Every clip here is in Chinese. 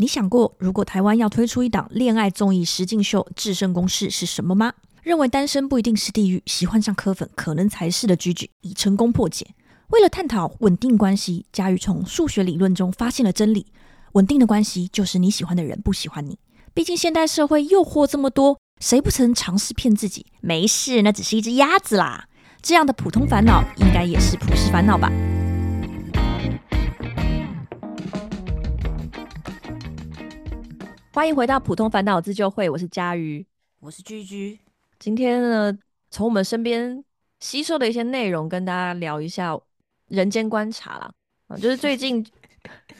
你想过，如果台湾要推出一档恋爱综艺实境秀，制胜公式是什么吗？认为单身不一定是地狱，喜欢上柯粉可能才是的居居，已成功破解。为了探讨稳定关系，佳宇从数学理论中发现了真理：稳定的关系就是你喜欢的人不喜欢你。毕竟现代社会诱惑这么多，谁不曾尝试骗自己？没事，那只是一只鸭子啦。这样的普通烦恼，应该也是普世烦恼吧？欢迎回到普通烦恼自救会，我是佳瑜，我是居居。今天呢，从我们身边吸收的一些内容，跟大家聊一下人间观察啦。啊，就是最近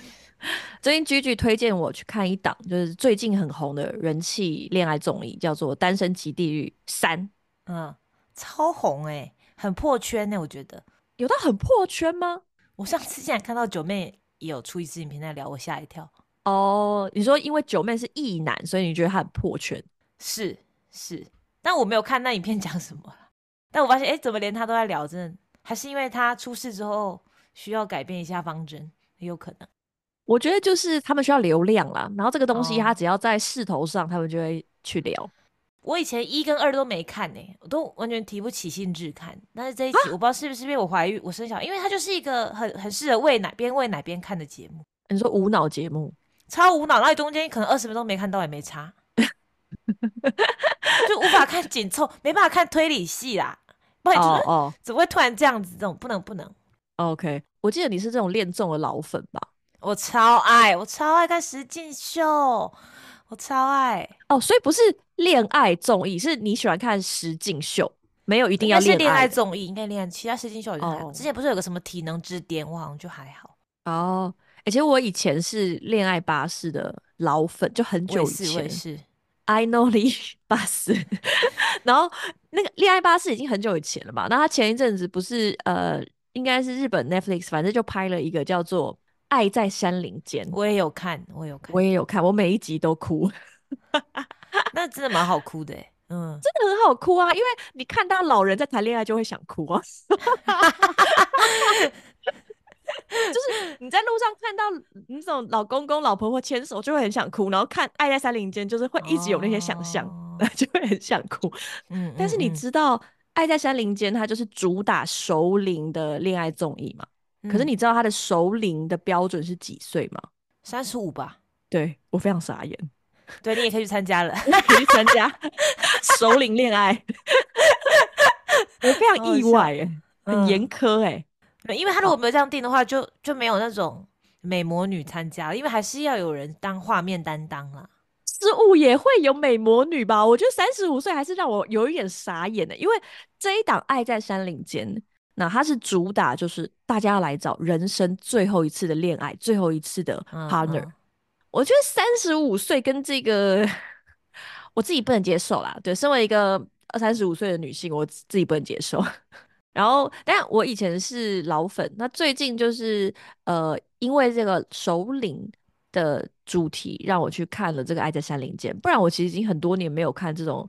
最近居居推荐我去看一档，就是最近很红的人气恋爱综艺，叫做《单身即地狱三》。嗯，超红哎，很破圈呢。我觉得有到很破圈吗？我上次竟然看到九妹也有出一支影片在聊，我吓一跳。哦，你说因为九妹是异男，所以你觉得他很破圈？是是，但我没有看那影片讲什么但我发现，哎，怎么连他都在聊？真的，还是因为他出事之后需要改变一下方针，也有可能。我觉得就是他们需要流量啦，然后这个东西他只要在势头上，他们就会去聊。我以前一跟二都没看呢，我都完全提不起兴致看。但是这一集我不知道是不是因为我怀孕，我生小孩，因为它就是一个很很适合喂奶边喂奶边看的节目。你说无脑节目？超无脑，然后中间可能二十分钟没看到也没差，就无法看紧凑，没办法看推理戏啦。不然就是哦，怎么会突然这样子？这种不能不能。OK，我记得你是这种恋综的老粉吧？我超爱，我超爱看实境秀，我超爱哦。所以不是恋爱综艺，是你喜欢看实境秀，没有一定要恋爱综艺，应该恋爱其他实境秀也还好。之前不是有个什么体能之巅，我好像就还好哦。而且我以前是恋爱巴士的老粉，就很久以前是 I know 恋巴士，然后那个恋爱巴士已经很久以前了吧？那他前一阵子不是呃，应该是日本 Netflix，反正就拍了一个叫做《爱在山林间》，我也有看，我有看，我也有看，我每一集都哭，那真的蛮好哭的，嗯，真的很好哭啊，因为你看到老人在谈恋爱就会想哭啊。就是你在路上看到那种老公公老婆婆牵手，就会很想哭；然后看《爱在山林间》，就是会一直有那些想象，就会很想哭。嗯，但是你知道《爱在山林间》它就是主打熟龄的恋爱综艺嘛？可是你知道它的熟龄的标准是几岁吗？三十五吧。对我非常傻眼。对你也可以去参加了，可以去参加熟龄恋爱。我非常意外哎，很严苛哎。因为他如果没有这样定的话，就就没有那种美魔女参加，因为还是要有人当画面担当啦。失误也会有美魔女吧？我觉得三十五岁还是让我有一点傻眼的，因为这一档《爱在山林间》，那它是主打就是大家要来找人生最后一次的恋爱，最后一次的 partner。我觉得三十五岁跟这个我自己不能接受啦。对，身为一个二三十五岁的女性，我自己不能接受。然后，但我以前是老粉，那最近就是呃，因为这个首领的主题，让我去看了这个《爱在山林间》，不然我其实已经很多年没有看这种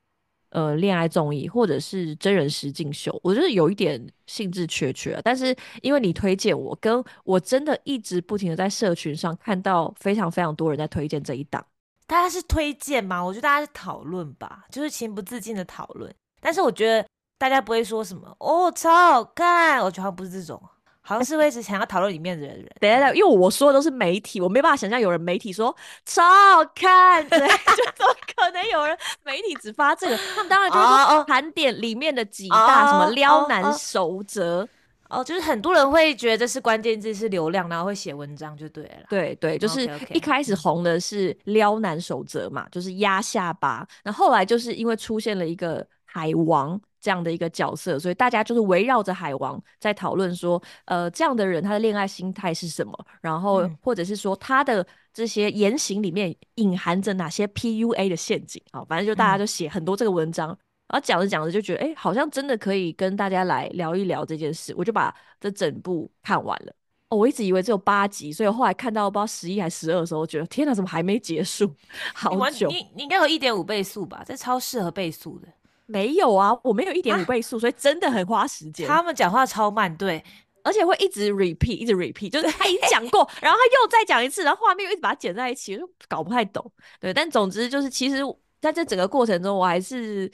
呃恋爱综艺或者是真人实境秀，我觉得有一点兴致缺缺。但是因为你推荐我，跟我真的一直不停的在社群上看到非常非常多人在推荐这一档，大家是推荐吗？我觉得大家是讨论吧，就是情不自禁的讨论。但是我觉得。大家不会说什么哦，超好看！我觉得不是这种，好像是会一直想要讨论里面的人。等一下，因为我说的都是媒体，我没办法想象有人媒体说超好看，对，就怎么可能有人媒体只发这个？他们当然就是说盘点里面的几大什么撩男守则哦，就是很多人会觉得是关键字是流量，然后会写文章就对了。对对，就是一开始红的是撩男守则嘛，就是压下巴，那后来就是因为出现了一个海王。这样的一个角色，所以大家就是围绕着海王在讨论说，呃，这样的人他的恋爱心态是什么？然后或者是说他的这些言行里面隐含着哪些 PUA 的陷阱啊？反正就大家就写很多这个文章，然后讲着讲着就觉得，哎，好像真的可以跟大家来聊一聊这件事。我就把这整部看完了。哦，我一直以为只有八集，所以后来看到不知道十一还十二的时候，觉得天哪，怎么还没结束？好久，你你应该有一点五倍速吧？这超适合倍速的。没有啊，我没有一点五倍速，所以真的很花时间。他们讲话超慢，对而且会一直 repeat，一直 repeat，就是他已经讲过，然后他又再讲一次，然后画面又一直把它剪在一起，就搞不太懂。对，但总之就是，其实在这整个过程中，我还是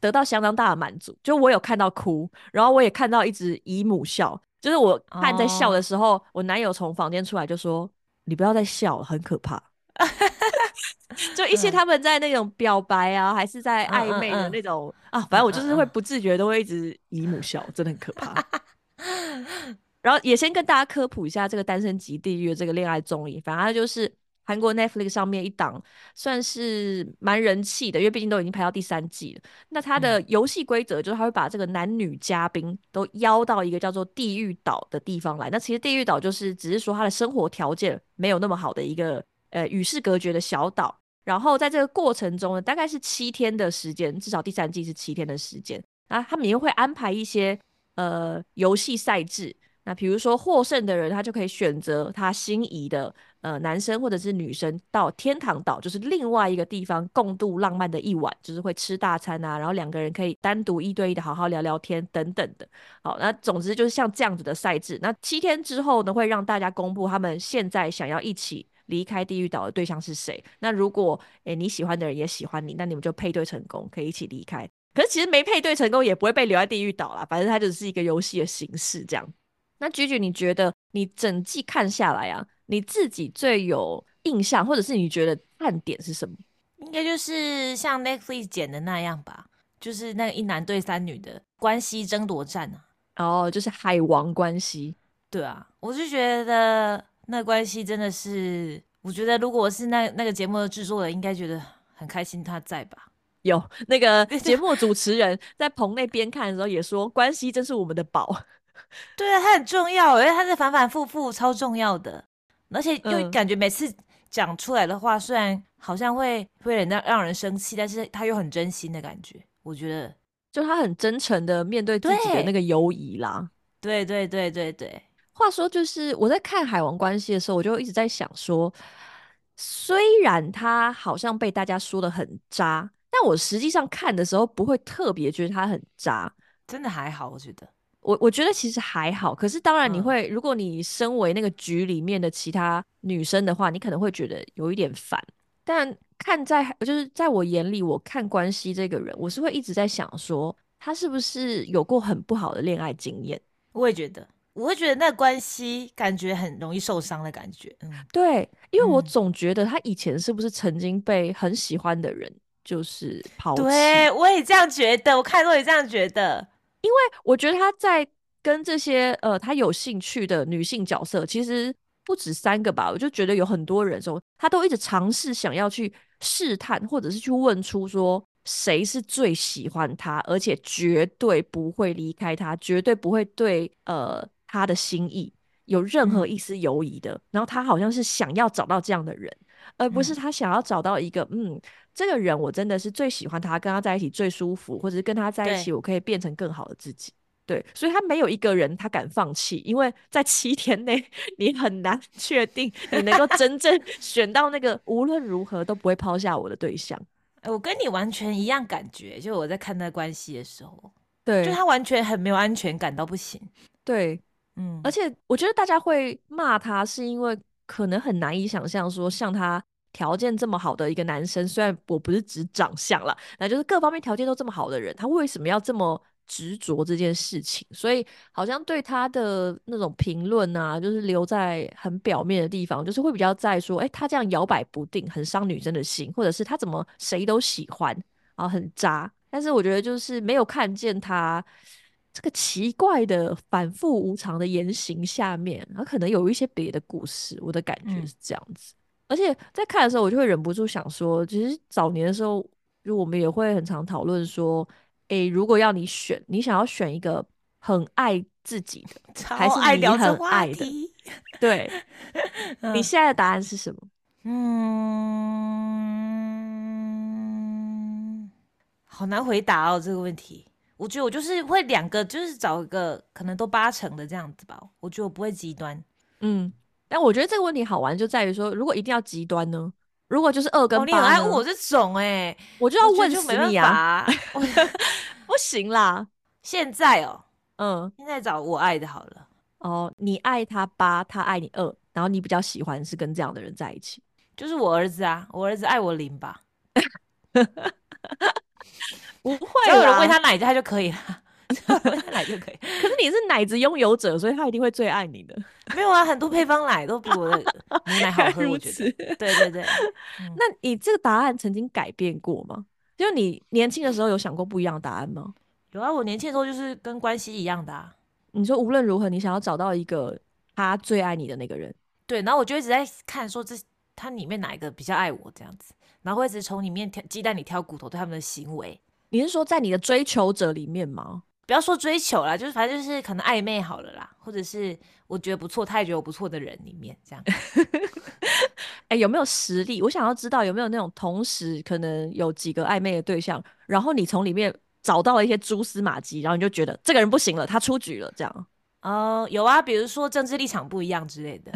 得到相当大的满足。就我有看到哭，然后我也看到一直姨母笑。就是我看在笑的时候，我男友从房间出来就说：“你不要再笑了，很可怕。” 就一些他们在那种表白啊，还是在暧昧的那种啊，反正我就是会不自觉都会一直姨母笑，真的很可怕。然后也先跟大家科普一下这个《单身级地狱》这个恋爱综艺，反正就是韩国 Netflix 上面一档，算是蛮人气的，因为毕竟都已经拍到第三季了。那它的游戏规则就是他会把这个男女嘉宾都邀到一个叫做地狱岛的地方来。那其实地狱岛就是只是说他的生活条件没有那么好的一个呃与世隔绝的小岛。然后在这个过程中呢，大概是七天的时间，至少第三季是七天的时间。啊，他们也会安排一些呃游戏赛制。那比如说获胜的人，他就可以选择他心仪的呃男生或者是女生到天堂岛，就是另外一个地方共度浪漫的一晚，就是会吃大餐啊，然后两个人可以单独一对一的好好聊聊天等等的。好，那总之就是像这样子的赛制。那七天之后呢，会让大家公布他们现在想要一起。离开地狱岛的对象是谁？那如果诶你喜欢的人也喜欢你，那你们就配对成功，可以一起离开。可是其实没配对成功也不会被留在地狱岛啦，反正它只是一个游戏的形式这样。那菊菊，你觉得你整季看下来啊，你自己最有印象，或者是你觉得看点是什么？应该就是像 Netflix 剪的那样吧，就是那个一男对三女的关系争夺战啊。哦，就是海王关系。对啊，我就觉得。那关系真的是，我觉得如果我是那那个节目的制作人，应该觉得很开心他在吧？有那个 节目主持人在棚内边看的时候也说，关系真是我们的宝。对啊，他很重要，因为他是反反复复超重要的，而且又感觉每次讲出来的话，虽然好像会会让让人生气，但是他又很真心的感觉。我觉得，就他很真诚的面对自己的那个犹疑啦。对对对对对。话说，就是我在看《海王关系》的时候，我就一直在想说，虽然他好像被大家说的很渣，但我实际上看的时候不会特别觉得他很渣，真的还好，我觉得。我我觉得其实还好，可是当然你会，如果你身为那个局里面的其他女生的话，你可能会觉得有一点烦。但看在就是在我眼里，我看关系这个人，我是会一直在想说，他是不是有过很不好的恋爱经验？我也觉得。我会觉得那关系感觉很容易受伤的感觉，嗯，对，因为我总觉得他以前是不是曾经被很喜欢的人就是抛弃？对，我也这样觉得，我看我也这样觉得，因为我觉得他在跟这些呃他有兴趣的女性角色，其实不止三个吧，我就觉得有很多人说他都一直尝试想要去试探，或者是去问出说谁是最喜欢他，而且绝对不会离开他，绝对不会对呃。他的心意有任何一丝犹疑的，然后他好像是想要找到这样的人，而不是他想要找到一个嗯，这个人我真的是最喜欢他，跟他在一起最舒服，或者是跟他在一起我可以变成更好的自己。对，所以他没有一个人他敢放弃，因为在七天内 你很难 确定你能够真正 选到那个无论如何都不会抛下我的对象。我跟你完全一样感觉，就我在看那关系的时候，对，就他完全很没有安全感到不行。对。嗯，而且我觉得大家会骂他，是因为可能很难以想象说，像他条件这么好的一个男生，虽然我不是指长相了，那就是各方面条件都这么好的人，他为什么要这么执着这件事情？所以好像对他的那种评论啊，就是留在很表面的地方，就是会比较在说，哎，他这样摇摆不定，很伤女生的心，或者是他怎么谁都喜欢，然后很渣。但是我觉得就是没有看见他。这个奇怪的反复无常的言行下面，它可能有一些别的故事。我的感觉是这样子，而且在看的时候，我就会忍不住想说，其实早年的时候，就我们也会很常讨论说，诶，如果要你选，你想要选一个很爱自己的，还是你很爱的？对，你现在的答案是什么？嗯，好难回答哦，这个问题。我觉得我就是会两个，就是找一个可能都八成的这样子吧。我觉得我不会极端，嗯。但我觉得这个问题好玩就在于说，如果一定要极端呢？如果就是二跟八，你很爱问我这种哎，我就要问死你啊！不行啦，现在哦，嗯，现在找我爱的好了。哦，你爱他八，他爱你二，然后你比较喜欢是跟这样的人在一起。就是我儿子啊，我儿子爱我零吧，不会只要有人喂啦他奶他就可以了，喂他奶就可以。可是你是奶子拥有者，所以他一定会最爱你的。没有啊，很多配方奶都比我的母奶好喝，如我觉得。对对对，那你这个答案曾经改变过吗？就你年轻的时候有想过不一样的答案吗？有啊，我年轻的时候就是跟关系一样的啊。你说无论如何，你想要找到一个他最爱你的那个人。对，然后我就一直在看说这他里面哪一个比较爱我这样子，然后会一直从里面挑鸡蛋里挑骨头，对他们的行为。你是说在你的追求者里面吗？不要说追求啦，就是反正就是可能暧昧好了啦，或者是我觉得不错，他也觉得我不错的人里面这样。哎、有没有实力？我想要知道有没有那种同时可能有几个暧昧的对象，然后你从里面找到了一些蛛丝马迹，然后你就觉得这个人不行了，他出局了，这样。哦、有啊，比如说政治立场不一样之类的，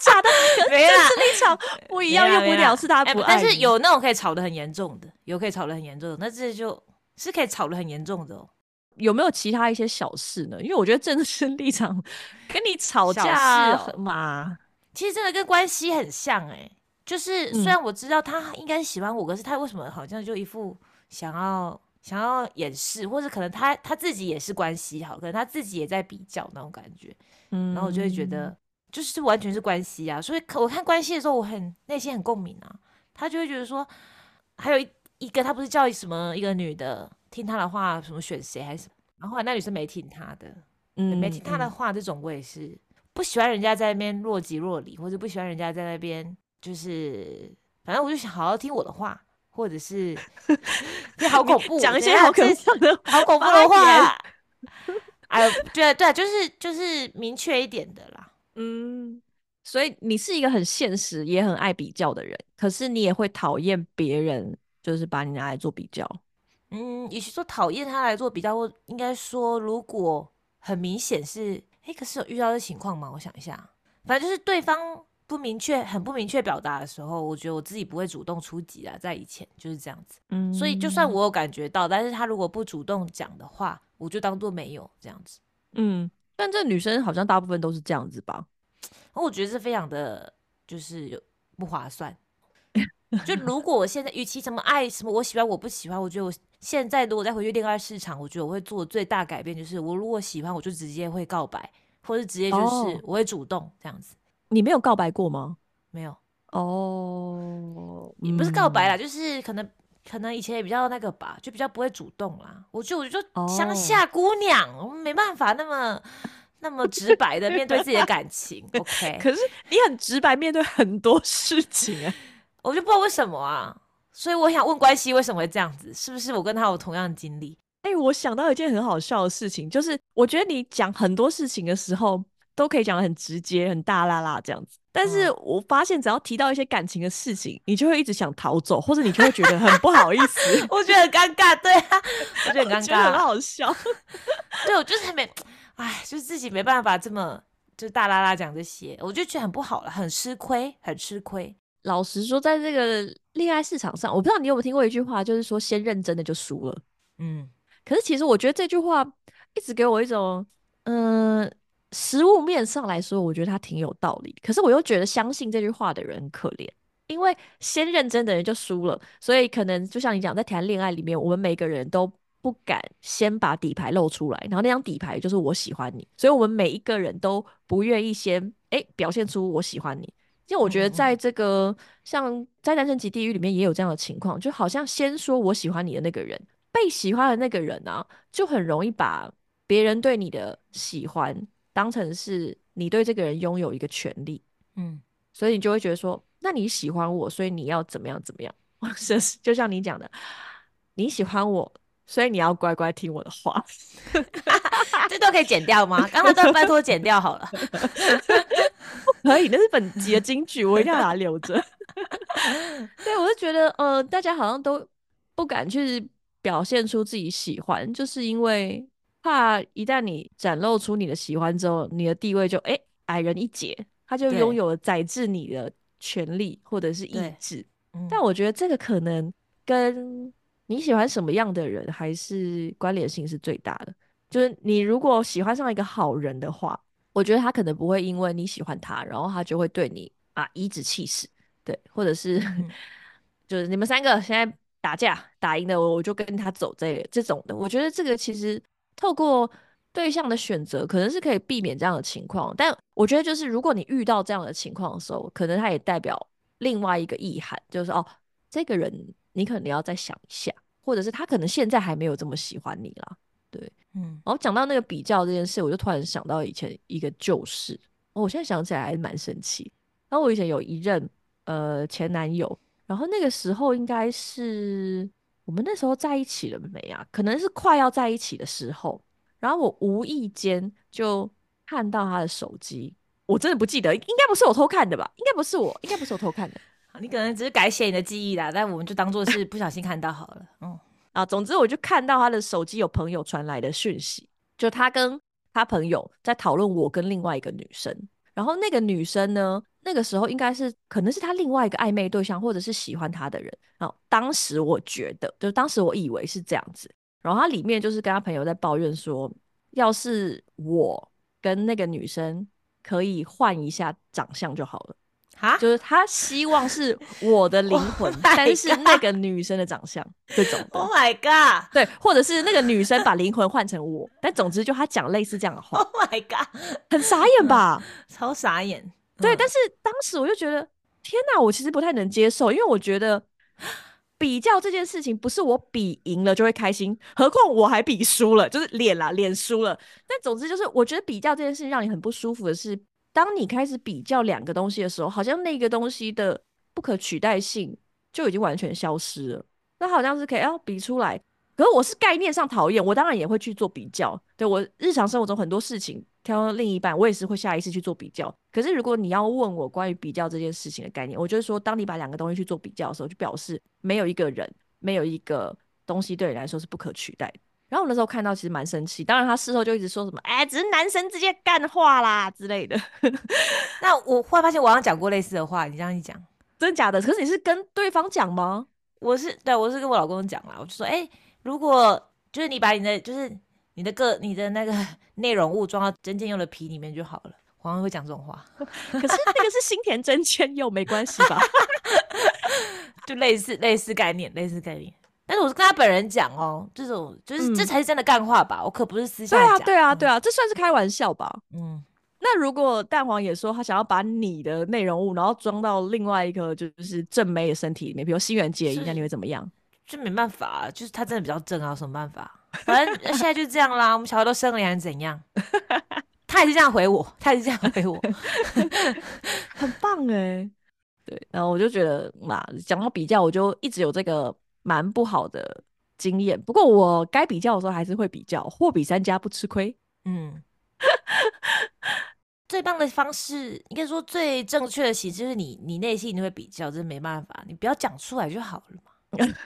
假的？没啦政治立场不一样，没啦没啦又不了是他哎不。但是有那种可以吵得很严重的，有可以吵得很严重的，那这就是可以吵得很严重的哦。有没有其他一些小事呢？因为我觉得政治立场跟你吵架事哦嘛，其实真的跟关系很像哎、就是嗯虽然我知道他应该喜欢我，可是他为什么好像就一副想要想要掩饰，或者可能他他自己也是关系好，可能他自己也在比较那种感觉，嗯然后我就会觉得就是完全是关系啊，所以可我看关系的时候，我很内心很共鸣啊，他就会觉得说，还有一一个他不是叫什么一个女的听他的话，什么选谁还是什么，然后后来那女生没听他的，嗯没听他的话，这种我也是不喜欢人家在那边若即若离，或者不喜欢人家在那边就是，反正我就想好好听我的话，或者是这 好恐怖，讲一些好可这怕的好恐怖的话言。哎，对对，就是就是明确一点的啦。嗯，所以你是一个很现实也很爱比较的人，可是你也会讨厌别人就是把你拿来做比较。嗯，与其说讨厌他来做比较，或应该说，如果很明显是，哎，可是有遇到这情况吗？我想一下，反正就是对方不明确、很不明确表达的时候，我觉得我自己不会主动出击啊，在以前就是这样子。嗯，所以就算我有感觉到，但是他如果不主动讲的话，我就当做没有这样子。嗯，但这女生好像大部分都是这样子吧？我觉得是非常的，就是有不划算。就如果我现在，与其什么爱什么我喜欢我不喜欢，我觉得我现在如果再回去恋爱市场，我觉得我会做最大改变就是，我如果喜欢，我就直接会告白，或者直接就是哦我会主动这样子。你没有告白过吗？没有，哦，也不是告白啦，嗯，就是可能可能以前也比较那个吧，就比较不会主动啦。我就我就哦乡下姑娘，我们没办法那么那么直白的 面对自己的感情。OK，可是你很直白面对很多事情啊、我就不知道为什么啊，所以我想问关系为什么会这样子？是不是我跟他有同样的经历？哎、我想到一件很好笑的事情，就是我觉得你讲很多事情的时候，都可以讲的很直接、很大啦啦这样子。但是嗯我发现，只要提到一些感情的事情，你就会一直想逃走，或者你就会觉得很不好意思，我觉得很尴尬，对啊，我觉得很尴我觉得很。好笑。对我就是没，哎，就是自己没办法这么就大啦啦讲这些，我就觉得很不好了，很吃亏，很吃亏。老实说，在这个恋爱市场上，我不知道你有没有听过一句话，就是说先认真的就输了。嗯，可是其实我觉得这句话一直给我一种，嗯、实物面上来说，我觉得他挺有道理。可是我又觉得相信这句话的人很可怜，因为先认真的人就输了，所以可能就像你讲，在谈恋爱里面，我们每个人都不敢先把底牌露出来，然后那张底牌就是我喜欢你，所以我们每一个人都不愿意先诶表现出我喜欢你。因为我觉得在这个像在《单身级地狱》里面也有这样的情况，就好像先说我喜欢你的那个人，被喜欢的那个人啊，就很容易把别人对你的喜欢当成是你对这个人拥有一个权利，嗯，所以你就会觉得说，那你喜欢我，所以你要怎么样怎么样，或者是就像你讲的，你喜欢我，所以你要乖乖听我的话。这都可以剪掉吗？刚才段拜托剪掉好了。可以，那是本集的金句，我一定要把它留着。对，我就觉得，呃，大家好像都不敢去表现出自己喜欢，就是因为怕一旦你展露出你的喜欢之后，你的地位就哎、矮人一截，他就拥有了宰制你的权利或者是意志。嗯但我觉得这个可能跟你喜欢什么样的人还是关联性是最大的。就是你如果喜欢上一个好人的话，我觉得他可能不会因为你喜欢他，然后他就会对你啊颐指气使，对，或者是、嗯 就是你们三个现在打架打赢了，我我就跟他走这这种的。我觉得这个其实透过对象的选择，可能是可以避免这样的情况。但我觉得就是如果你遇到这样的情况的时候，可能它也代表另外一个意涵，就是哦，这个人你可能要再想一下，或者是他可能现在还没有这么喜欢你啦。对嗯，然后讲到那个比较这件事，我就突然想到以前一个旧事，哦我现在想起来还蛮生气。然后我以前有一任呃前男友，然后那个时候应该是我们那时候在一起了没啊？可能是快要在一起的时候，然后我无意间就看到他的手机，我真的不记得，应该不是我偷看的吧？应该不是我，应该不是我偷看的。你可能只是改写你的记忆啦，但我们就当做是不小心看到好了。嗯，啊，总之我就看到他的手机有朋友传来的讯息，就他跟他朋友在讨论我跟另外一个女生，然后那个女生呢，那个时候应该是可能是他另外一个暧昧对象，或者是喜欢他的人。然后当时我觉得，就当时我以为是这样子，然后他里面就是跟他朋友在抱怨说，要是我跟那个女生可以换一下长相就好了。哈，就是他希望是我的灵魂 Oh 但是那个女生的长相这种的 Oh my god！对，或者是那个女生把灵魂换成我，但总之就他讲类似这样的话，Oh my god！很傻眼吧？超傻眼。对，嗯但是当时我就觉得，天哪，我其实不太能接受，因为我觉得比较这件事情不是我比赢了就会开心，何况我还比输了，就是脸啦，脸输了。但总之就是，我觉得比较这件事情让你很不舒服的是，当你开始比较两个东西的时候，好像那个东西的不可取代性就已经完全消失了。那好像是可以要比出来，可是我是概念上讨厌，我当然也会去做比较。对我日常生活中很多事情，挑另一半，我也是会下意识去做比较。可是如果你要问我关于比较这件事情的概念，我就是说，当你把两个东西去做比较的时候，就表示没有一个人，没有一个东西对你来说是不可取代。然后我那时候看到其实蛮生气，当然他事后就一直说什么，哎，只是男生直接干话啦之类的，那我忽然发现我好像讲过类似的话，你这样一讲，真的假的？可是你是跟对方讲吗？我是对我是跟我老公讲啦，我就说，哎、如果就是你把你的就是你的个你的那个 内容物装到真剑佑的皮里面就好了。我好像会讲这种话，可是那个是新田真千佑，没关系吧？就类似类似概念，类似概念。但是我是跟他本人讲哦，这种就是、这嗯才是真的干话吧，我可不是私下对啊，讲。对啊，对啊，这算是开玩笑吧？嗯，那如果蛋黄也说他想要把你的内容物，然后装到另外一个就是正妹的身体里面，比如新垣结衣，是那你会怎么样？就没办法、啊，就是他真的比较正啊，有什么办法？反正现在就这样啦，我们小孩都生了，还是怎样？他也是这样回我，他也是这样回我。很棒哎，对，然后我就觉得嘛，讲到比较，我就一直有这个蛮不好的经验。不过我该比较的时候还是会比较，货比三家不吃亏。嗯，最棒的方式，应该说最正确的其实就是你你内心你会比较，这没办法，你不要讲出来就好了嘛，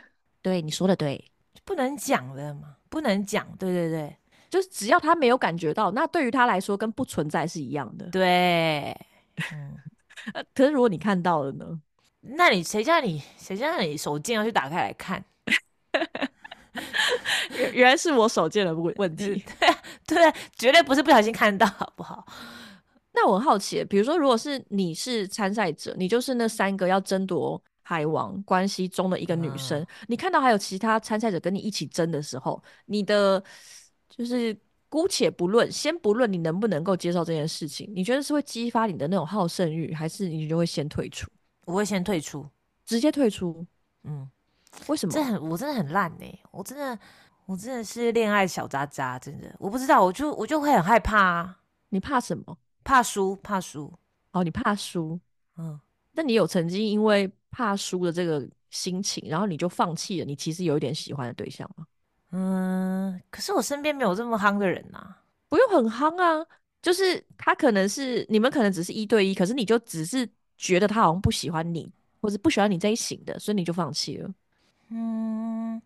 对，你说的对，不能讲的嘛，不能讲，对对对就是只要他没有感觉到，那对于他来说跟不存在是一样的。对，嗯，呃 可是如果你看到了呢？那你谁叫你谁叫你手贱要去打开来看？原原来是我手贱的问问题。对啊，绝对不是不小心看到，好不好？那我很好奇，比如说，如果是你是参赛者，你就是那三个要争夺海王关系中的一个女生，嗯你看到还有其他参赛者跟你一起争的时候，你的就是姑且不论，先不论你能不能够接受这件事情，你觉得是会激发你的那种好胜欲，还是你就会先退出，我会先退出。直接退出？嗯，为什么？这很我真的很烂呢、我真的我真的是恋爱小渣渣，真的我不知道，我就我就会很害怕啊，你怕什么？怕输怕输。哦，你怕输。嗯，那你有曾经因为怕输的这个心情，然后你就放弃了你其实有一点喜欢的对象吗？嗯，可是我身边没有这么夯的人呐、不用很夯啊，就是他可能是你们可能只是一对一，可是你就只是觉得他好像不喜欢你，或者不喜欢你这一型的，所以你就放弃了。嗯，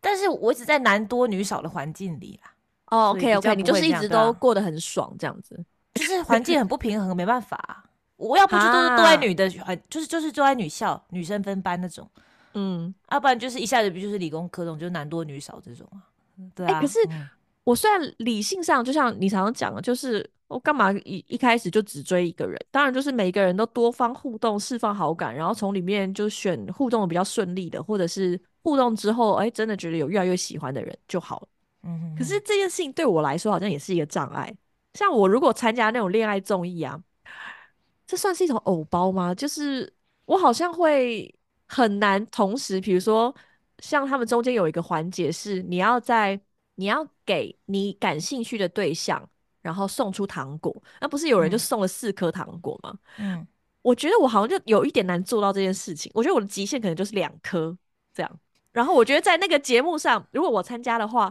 但是我一直在男多女少的环境里啦，哦，OK OK，你就是一直都过得很爽这样子。就是环境很不平衡，没办法啊、我要不就都是都在女的环，就是就是都在女校女生分班那种，嗯，要不然就是一下子不就是理工科那种，就是男多女少这种啊。对啊，哎可是嗯我虽然理性上就像你常常讲的，就是我干嘛一一开始就只追一个人？当然就是每个人都多方互动，释放好感，然后从里面就选互动的比较顺利的，或者是互动之后，哎，真的觉得有越来越喜欢的人就好了。嗯，可是这件事情对我来说好像也是一个障碍。像我如果参加那种恋爱综艺啊，这算是一种偶包吗？就是我好像会很难同时，比如说像他们中间有一个环节是你要在你要给你感兴趣的对象，然后送出糖果，那不是有人就嗯送了四颗糖果吗？嗯，我觉得我好像就有一点难做到这件事情。我觉得我的极限可能就是两颗这样。然后我觉得在那个节目上，如果我参加的话，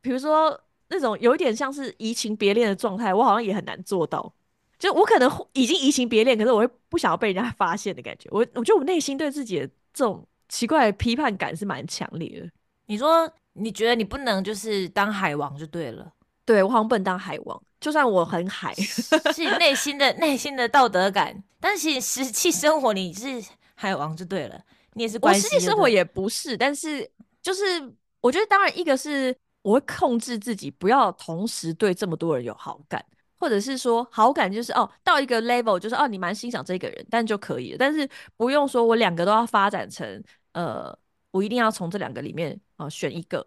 比如说那种有一点像是移情别恋的状态，我好像也很难做到。就我可能已经移情别恋，可是我会不想要被人家 发现的感觉。我我觉得我内心对自己的这种奇怪的批判感是蛮强烈的。你说你觉得你不能就是当海王就对了，对我好像不能当海王，就算我很海，是。内心的内心的道德感，但是其实实际生活你是海王就对了，你也是我实际生活也不是，但是就是我觉得，当然一个是我会控制自己，不要同时对这么多人有好感，或者是说好感就是哦到一个 level 就是哦你蛮欣赏这个人，但就可以了，但是不用说我两个都要发展成呃我一定要从这两个里面啊、呃选一个，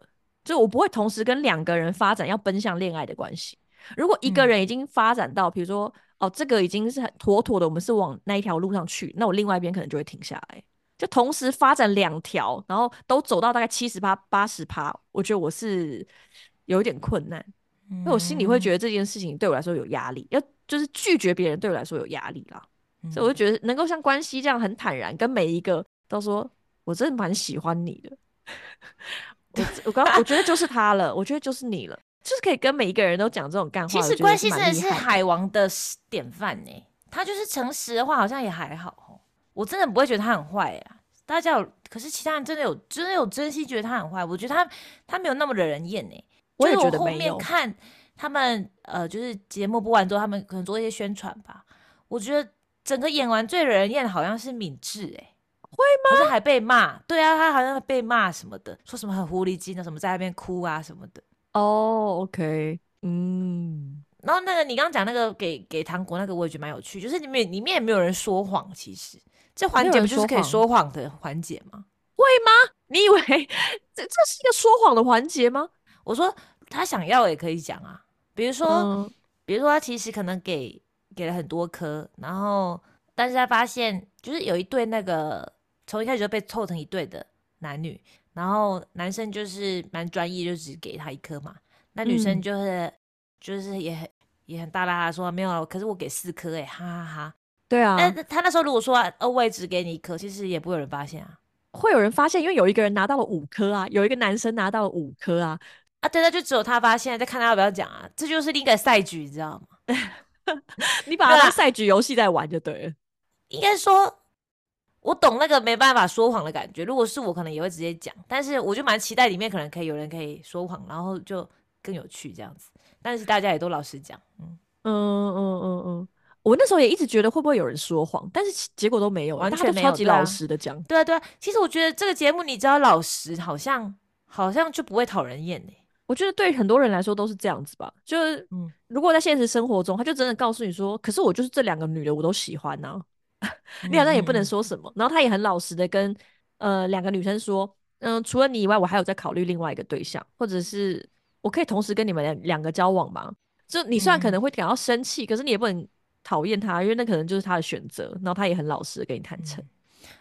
就我不会同时跟两个人发展要奔向恋爱的关系。如果一个嗯。人已经发展到，比如说哦这个已经是很妥妥的，我们是往那一条路上去，那我另外一边可能就会停下来。就同时发展两条，然后都走到大概七十趴、八十趴，我觉得我是有一点困难，因为我心里会觉得，得这件事情对我来说有压力，要就是拒绝别人对我来说有压力啦，嗯。所以我就。觉得能够像关系这样很坦然，跟每一个都说我真的蛮喜欢你的，我我刚我觉得就是他了，我觉得就是你了，就是可以跟每一个人都讲这种干话，其实关系真的是海王的典范呢。他就是诚实的话，好像也还好哦。我真的不会觉得他很坏呀。大家有，可是其他人真的有，真的有真心觉得他很坏。我觉得他他没有那么惹人厌呢。我也觉得后面看他们呃，就是节目播完之后，他们可能做一些宣传吧。我觉得整个演完最惹人厌的好像是敏智哎、会吗？可是还被骂，对啊，他好像被骂什么的，说什么很狐狸精啊，什么在那边哭啊什么的。哦，OK，嗯，然后那个你刚刚讲那个给给糖果那个，我也觉得蛮有趣，就是里面里面也没有人说谎，其实。这环节不就是可以人说谎的环节吗？你以为这这是一个说谎的环节吗？我说他想要也可以讲啊，比如说、嗯。比如说他其实可能给给了很多颗，然后但是他发现就是有一对那个从一开始就被凑成一对的男女，然后男生就是蛮专一，就只给他一颗嘛，那女生嗯就是、就是也很也很大啦啦说没有啊，可是我给四颗哎，哈哈哈。对啊，但他那时候如果说呃我也只给你一颗，其实也不会有人发现啊。会有人发现，因为有一个人拿到了五颗啊，有一个男生拿到了五颗啊，啊，对，那就只有他发现，再看他要不要讲啊，这就是另一个赛局，你知道吗？你把它对啊当赛局游戏在玩就对了。应该说，我懂那个没办法说谎的感觉。如果是我，可能也会直接讲，但是我就蛮期待里面可能可以有人可以说谎，然后就更有趣这样子。但是大家也都老实讲，嗯，嗯嗯嗯嗯，我那时候也一直觉得会不会有人说谎，但是结果都没有，完全超级老实的讲。对啊对啊。其实我觉得这个节目，你只要老实，好像好像就不会讨人厌呢。我觉得对很多人来说都是这样子吧，就是嗯如果在现实生活中，他就真的告诉你说，可是我就是这两个女的我都喜欢呐、你好像也不能嗯说什么。然后他也很老实的跟呃两个女生说，嗯、除了你以外，我还有在考虑另外一个对象，或者是我可以同时跟你们两两个交往吗？就你虽然可嗯能会感到生气，可是你也不能讨厌他，因为那可能就是他的选择。然后他也很老实的跟你坦诚。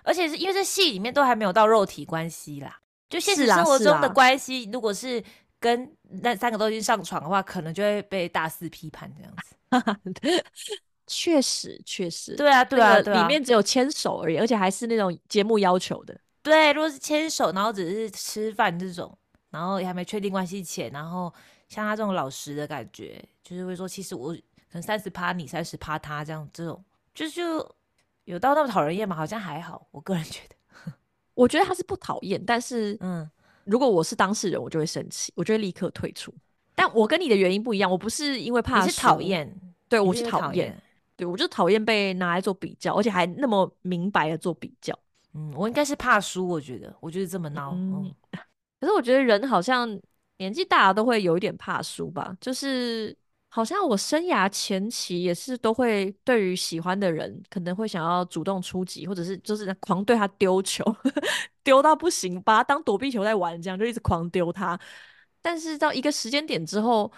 而且是因为这戏里面都还没有到肉体关系啦，就现实生活中的关系，如果是跟那三个都已经上床的话，可能就会被大肆批判这样子。确实，确实，对啊，对啊，那个对啊里面只有牵手而已，而且还是那种节目要求的。对，如果是牵手，然后只是吃饭这种，然后也还没确定关系前，然后像他这种老实的感觉，就是会说，其实我可能三十趴你，三十趴他这样，这种就就有到那么讨人厌吗？好像还好，我个人觉得，我觉得他是不讨厌，但是嗯，如果我是当事人，我就会生气，我就会立刻退出。但我跟你的原因不一样，我不是因为怕你是输讨，厌，对我是是讨厌，，对我就讨厌被拿来做比较，而且还那么明白的做比较。嗯，我应该是怕输，我觉得，我就是这么闹，嗯嗯，可是我觉得人好像年纪大了都会有一点怕输吧，就是好像我生涯前期也是都会对于喜欢的人可能会想要主动出击，或者是就是狂对他丢球，丢到不行，把他当躲避球在玩，这样就一直狂丢他。但是到一个时间点之后，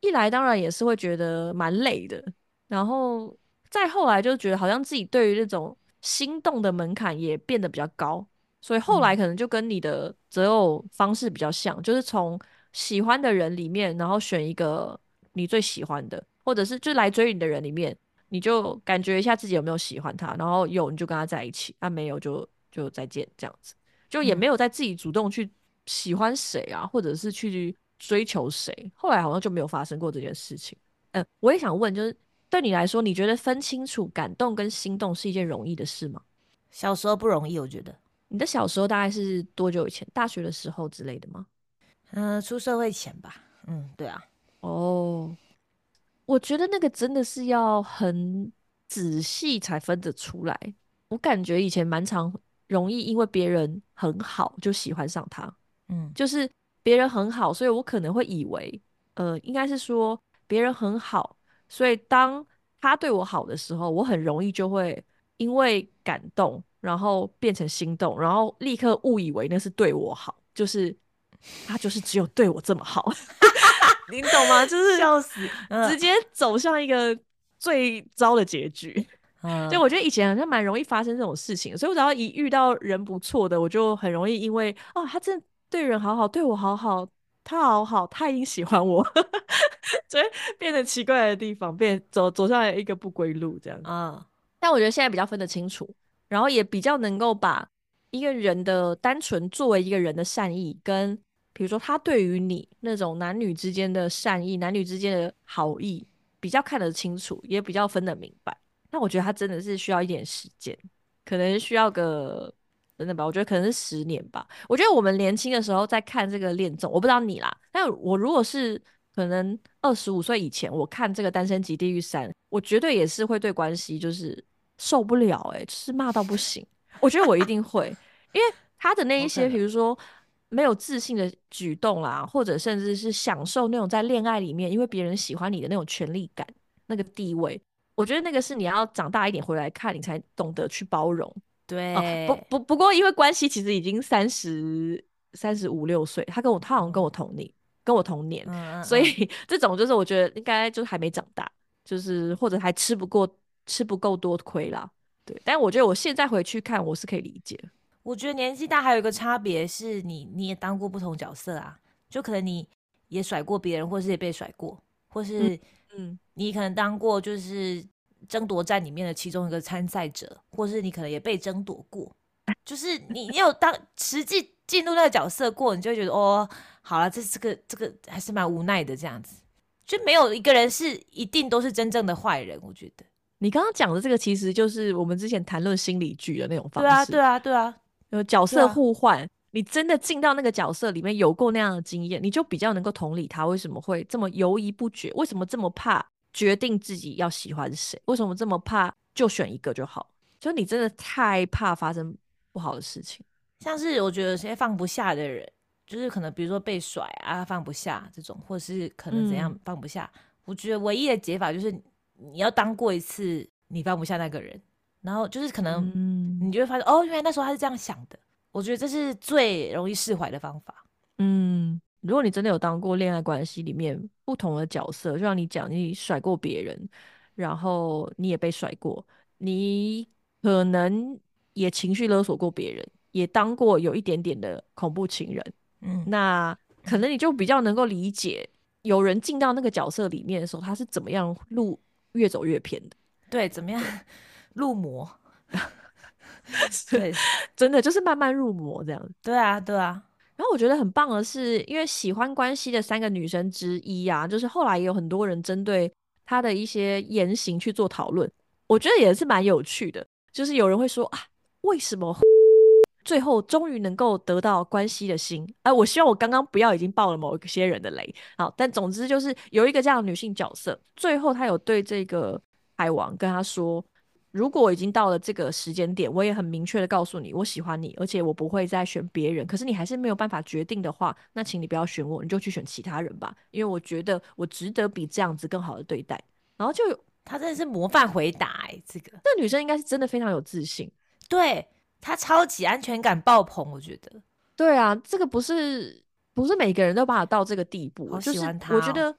一来当然也是会觉得蛮累的，然后再后来就觉得好像自己对于那种心动的门槛也变得比较高，所以后来可能就跟你的择偶方式比较像，就是从喜欢的人里面，然后选一个你最喜欢的，或者是就来追你的人里面，你就感觉一下自己有没有喜欢他，然后有你就跟他在一起，啊没有就就再见这样子，就也没有在自己主动去喜欢谁啊，或者是去追求谁，后来好像就没有发生过这件事情。嗯，我也想问，就是对你来说，你觉得分清楚感动跟心动是一件容易的事吗？小时候不容易，我觉得。你的小时候大概是多久以前？大学的时候之类的吗？嗯，出社会前吧。嗯，对啊。哦，我觉得那个真的是要很仔细才分得出来。我感觉以前蛮常容易因为别人很好就喜欢上他。嗯，就是别人很好，所以我可能会以为，呃，应该是说别人很好，所以当他对我好的时候，我很容易就会因为感动，然后变成心动，然后立刻误以为那是对我好，就是他就是只有对我这么好，你懂吗？就 是笑死，嗯直接走向一个最糟的结局。嗯就我觉得以前好像蛮容易发生这种事情，所以我只要一遇到人不错的，我就很容易因为哦，他真的对人好好，对我好好，他好好，他已经喜欢我，所以变成奇怪的地方，变走走上来一个不归路这样。嗯但我觉得现在比较分得清楚，然后也比较能够把一个人的单纯作为一个人的善意，跟比如说他对于你那种男女之间的善意、男女之间的好意，比较看得清楚，也比较分得明白。那我觉得他真的是需要一点时间，可能需要个真的吧，我觉得可能是十年吧。我觉得我们年轻的时候在看这个恋综，我不知道你啦，但我如果是可能二十五岁以前，我看这个《单身级地狱三》，我绝对也是会对关系就是受不了、欸，就是骂到不行。我觉得我一定会，因为他的那一些，比如说没有自信的举动啦，或者甚至是享受那种在恋爱里面，因为别人喜欢你的那种权利感、那个地位，我觉得那个是你要长大一点回来看，你才懂得去包容。对，哦，不不不过，因为关系其实已经三十三十五六岁，他跟我他好像跟我同龄，跟我同年，所以 这种就是我觉得应该就是还没长大，就是或者还吃不过吃不够多亏啦。对，但我觉得我现在回去看，我是可以理解。我觉得年纪大还有一个差别是你你也当过不同角色啊，就可能你也甩过别人，或是也被甩过，或是嗯你可能当过就是争夺战里面的其中一个参赛者，或是你可能也被争夺过，就是你你有当实际进入那个角色过，你就会觉得哦，好了，这这个这个还是蛮无奈的这样子，就没有一个人是一定都是真正的坏人，我觉得。你刚刚讲的这个，其实就是我们之前谈论心理剧的那种方式。对啊，对啊，对啊，有角色互换，你真的进到那个角色里面有过那样的经验，你就比较能够同理他为什么会这么犹疑不决，为什么这么怕决定自己要喜欢谁，为什么这么怕就选一个就好，就你真的太怕发生不好的事情。像是我觉得有些放不下的人，就是可能比如说被甩啊放不下这种，或者是可能怎样嗯放不下。我觉得唯一的解法就是你要当过一次你放不下那个人，然后就是可能嗯你就会发现哦，原来那时候他是这样想的。我觉得这是最容易释怀的方法。嗯，如果你真的有当过恋爱关系里面不同的角色，就像你讲，你甩过别人，然后你也被甩过，你可能也情绪勒索过别人，也当过有一点点的恐怖情人，嗯，那可能你就比较能够理解，有人进到那个角色里面的时候，他是怎么样路越走越偏的。对，怎么样 入魔？对，真的就是慢慢入魔这样。对啊，对啊，然后我觉得很棒的是，因为喜欢关系的三个女生之一啊，就是后来也有很多人针对她的一些言行去做讨论，我觉得也是蛮有趣的。就是有人会说啊，为什么最后终于能够得到关系的心？哎、我希望我刚刚不要已经爆了某一些人的雷。好，但总之就是有一个这样的女性角色，最后她有对这个海王跟他说，如果已经到了这个时间点，我也很明确的告诉你，我喜欢你，而且我不会再选别人。可是你还是没有办法决定的话，那请你不要选我，你就去选其他人吧，因为我觉得我值得比这样子更好的对待。然后就有他真的是模范回答哎、这个这女生应该是真的非常有自信。对她超级安全感爆棚，我觉得。对啊，这个不是不是每个人都把她到这个地步，好就是喜欢他哦我觉得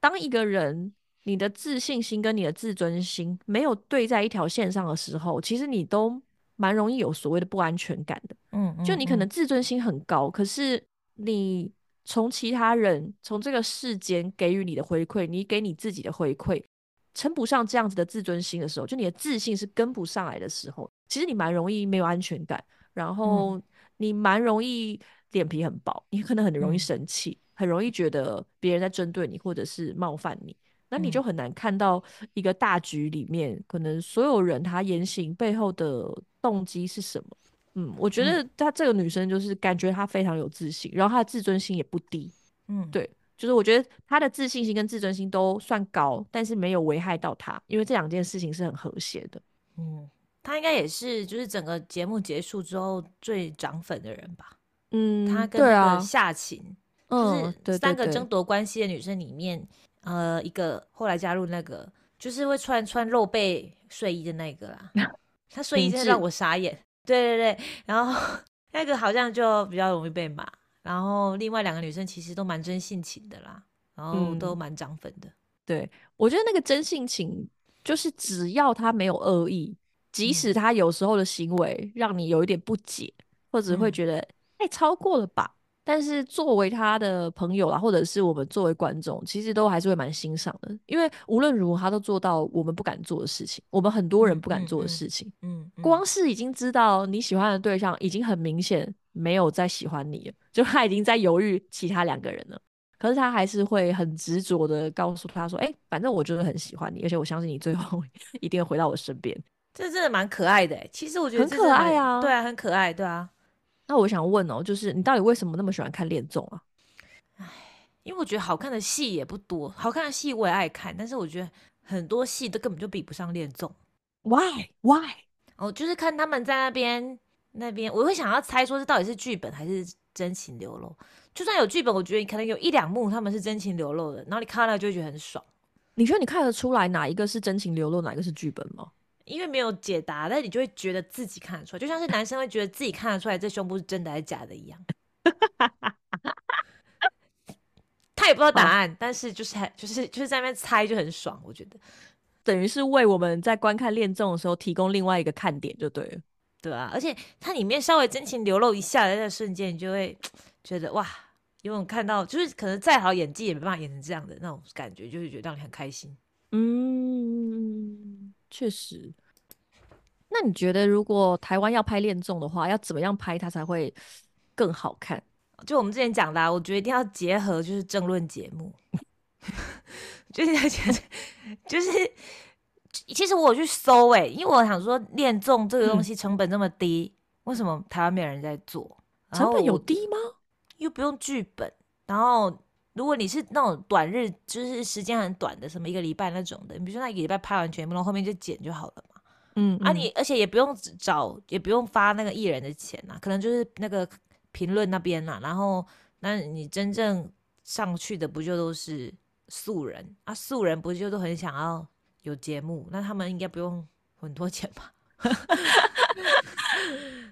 当一个人你的自信心跟你的自尊心没有对在一条线上的时候，其实你都蛮容易有所谓的不安全感的。嗯，就你可能嗯自尊心很高，可是你从其他人从这个世间给予你的回馈，你给你自己的回馈，称不上这样子的自尊心的时候，就你的自信是跟不上来的时候，其实你蛮容易没有安全感，然后你蛮容易脸皮很薄，你可能很容易嗯生气，很容易觉得别人在针对你或者是冒犯你。那你就嗯很难看到一个大局里面，可能所有人他言行背后的动机是什么。嗯，我觉得她这个女生就是感觉她非常有自信，然后她的自尊心也不低。嗯，对，就是我觉得她的自信心跟自尊心都算高，但是没有危害到她，因为这两件事情是很和谐的。嗯，她应该也是就是整个节目结束之后最涨粉的人吧。嗯，她跟夏晴，就嗯，是三个争夺关系的女生里面，呃，一个后来加入那个就是会穿穿露背睡衣的那个啦。他睡衣真的让我傻眼。对对对，然后 那个好像就比较容易被骂，然后另外两个女生其实都蛮真性情的啦，然后都嗯蛮涨粉的。对，我觉得那个真性情，就是只要他没有恶意，即嗯使他有时候的行为让你有一点不解，或者会嗯觉得太超过了吧，但是作为他的朋友啦，或者是我们作为观众，其实都还是会蛮欣赏的，因为无论如何他都做到我们不敢做的事情，我们很多人嗯不敢做的事情。嗯，嗯光是已经知道你喜欢的对象已经很明显没有再喜欢你了，就他已经在犹豫其他两个人了。可是他还是会很执着的告诉他说：“哎、反正我就是很喜欢你，而且我相信你最后一定会回到我身边。这真的蛮可爱的欸。其实我觉得很可爱啊对啊，很可爱，对啊。”那我想问哦，就是你到底为什么那么喜欢看恋综啊？因为我觉得好看的戏也不多，好看的戏我也爱看，但是我觉得很多戏都根本就比不上恋综。Why Why？哦，就是看他们在那边那边，我会想要猜说这到底是剧本还是真情流露。就算有剧本，我觉得可能有一两幕他们是真情流露的，然后你看到就会觉得很爽，你觉得你看得出来哪一个是真情流露，哪一个是剧本吗？因为没有解答，但是你就会觉得自己看得出来，就像是男生会觉得自己看得出来这胸部是真的还是假的一样。他也不知道答案，但是就是还就是就是在那边猜就很爽，我觉得。等于是为我们在观看恋综的时候提供另外一个看点，就对了。对啊，而且它里面稍微真情流露一下的那个瞬间，你就会 觉得哇，有种看到，就是可能再好演技也没办法演成这样的那种感觉，就是觉得让你很开心。嗯，确实。那你觉得，如果台湾要拍恋综的话，要怎么样拍它才会更好看？就我们之前讲的、啊，我觉得一定要结合就是政论节目，就是要结，就是其实我有去搜哎、因为我想说恋综这个东嗯西成本这么低，为什么台湾没有人在做？成本有低吗？又不用剧本，然后如果你是那种短日，就是时间很短的，什么一个礼拜那种的，你比如说那一个礼拜拍完全部，然后后面就剪就好了嘛。嗯啊你，而且也不用找，也不用发那个艺人的钱呐、可能就是那个评论那边呐、然后那你真正上去的不就都是素人啊？素人不就都很想要有节目？那他们应该不用很多钱吧？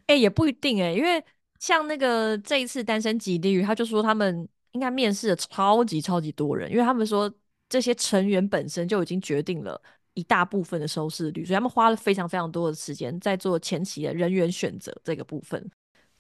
哎、也不一定哎、因为像那个这一次单身即地狱，他就说他们应该面试了超级超级多人，因为他们说这些成员本身就已经决定了一大部分的收视率，所以他们花了非常非常多的时间在做前期的人员选择这个部分。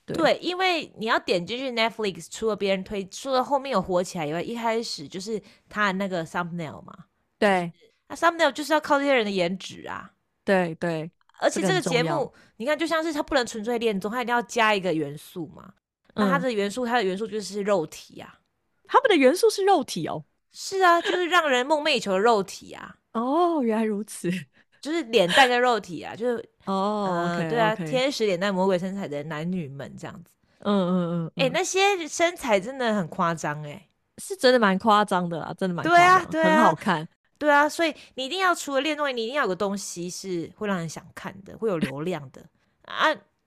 对对，因为你要点进去 Netflix，除了别人推，除了后面有火起来以外，一开始就是他的那个 thumbnail 嘛，对那 thumbnail 就是要靠这些人的颜值啊。对对，而且这个这个节目，你看，就像是它不能纯粹恋综，它一定要加一个元素嘛。那它嗯的元素，它的元素就是肉体啊。他们的元素是肉体哦。是啊，就是让人梦寐以求的肉体啊，哦，原来如此。就是脸蛋跟肉体啊，就是哦、对啊天使脸蛋、魔鬼身材的男女们这样子。嗯嗯嗯，哎、嗯那些身材真的很夸张哎。是真的蛮夸张的啦，真的蛮对啊很好看。对啊，所以你一定要除了练东西，你一定要有个东西是会让人想看的，会有流量的啊。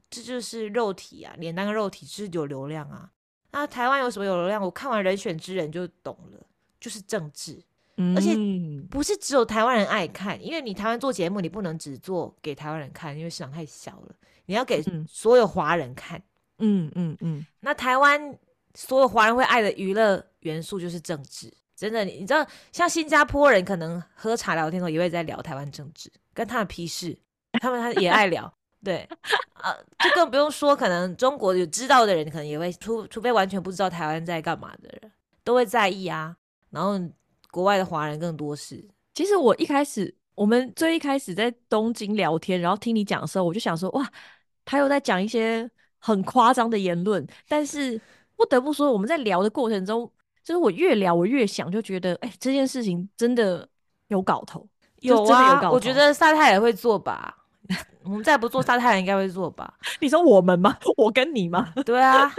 这就是肉体啊，脸蛋跟肉体是有流量啊。那台湾有什么有流量？我看完《人选之人》就懂了，就是政治，而且嗯不是只有台湾人爱看，因为你台湾做节目，你不能只做给台湾人看，因为市场太小了，你要给嗯所有华人看。嗯嗯嗯，那台湾所有华人会爱的娱乐元素就是政治，真的，你你知道，像新加坡人可能喝茶聊天的时候也会在聊台湾政治，跟他们屁事，他们他也爱聊，对，呃，就更不用说，可能中国有知道的人，可能也会除除非完全不知道台湾在干嘛的人，都会在意啊。然后国外的华人更多是，其实我一开始，我们最一开始在东京聊天，然后听你讲的时候，我就想说，哇，他又在讲一些很夸张的言论。但是不得不说，我们在聊的过程中，就是我越聊我越想，就觉得，哎、这件事情真的有搞头。有啊，真的有搞头我觉得沙太也会做吧。我们再不做，沙太人应该会做吧？你说我们吗？我跟你吗？对啊，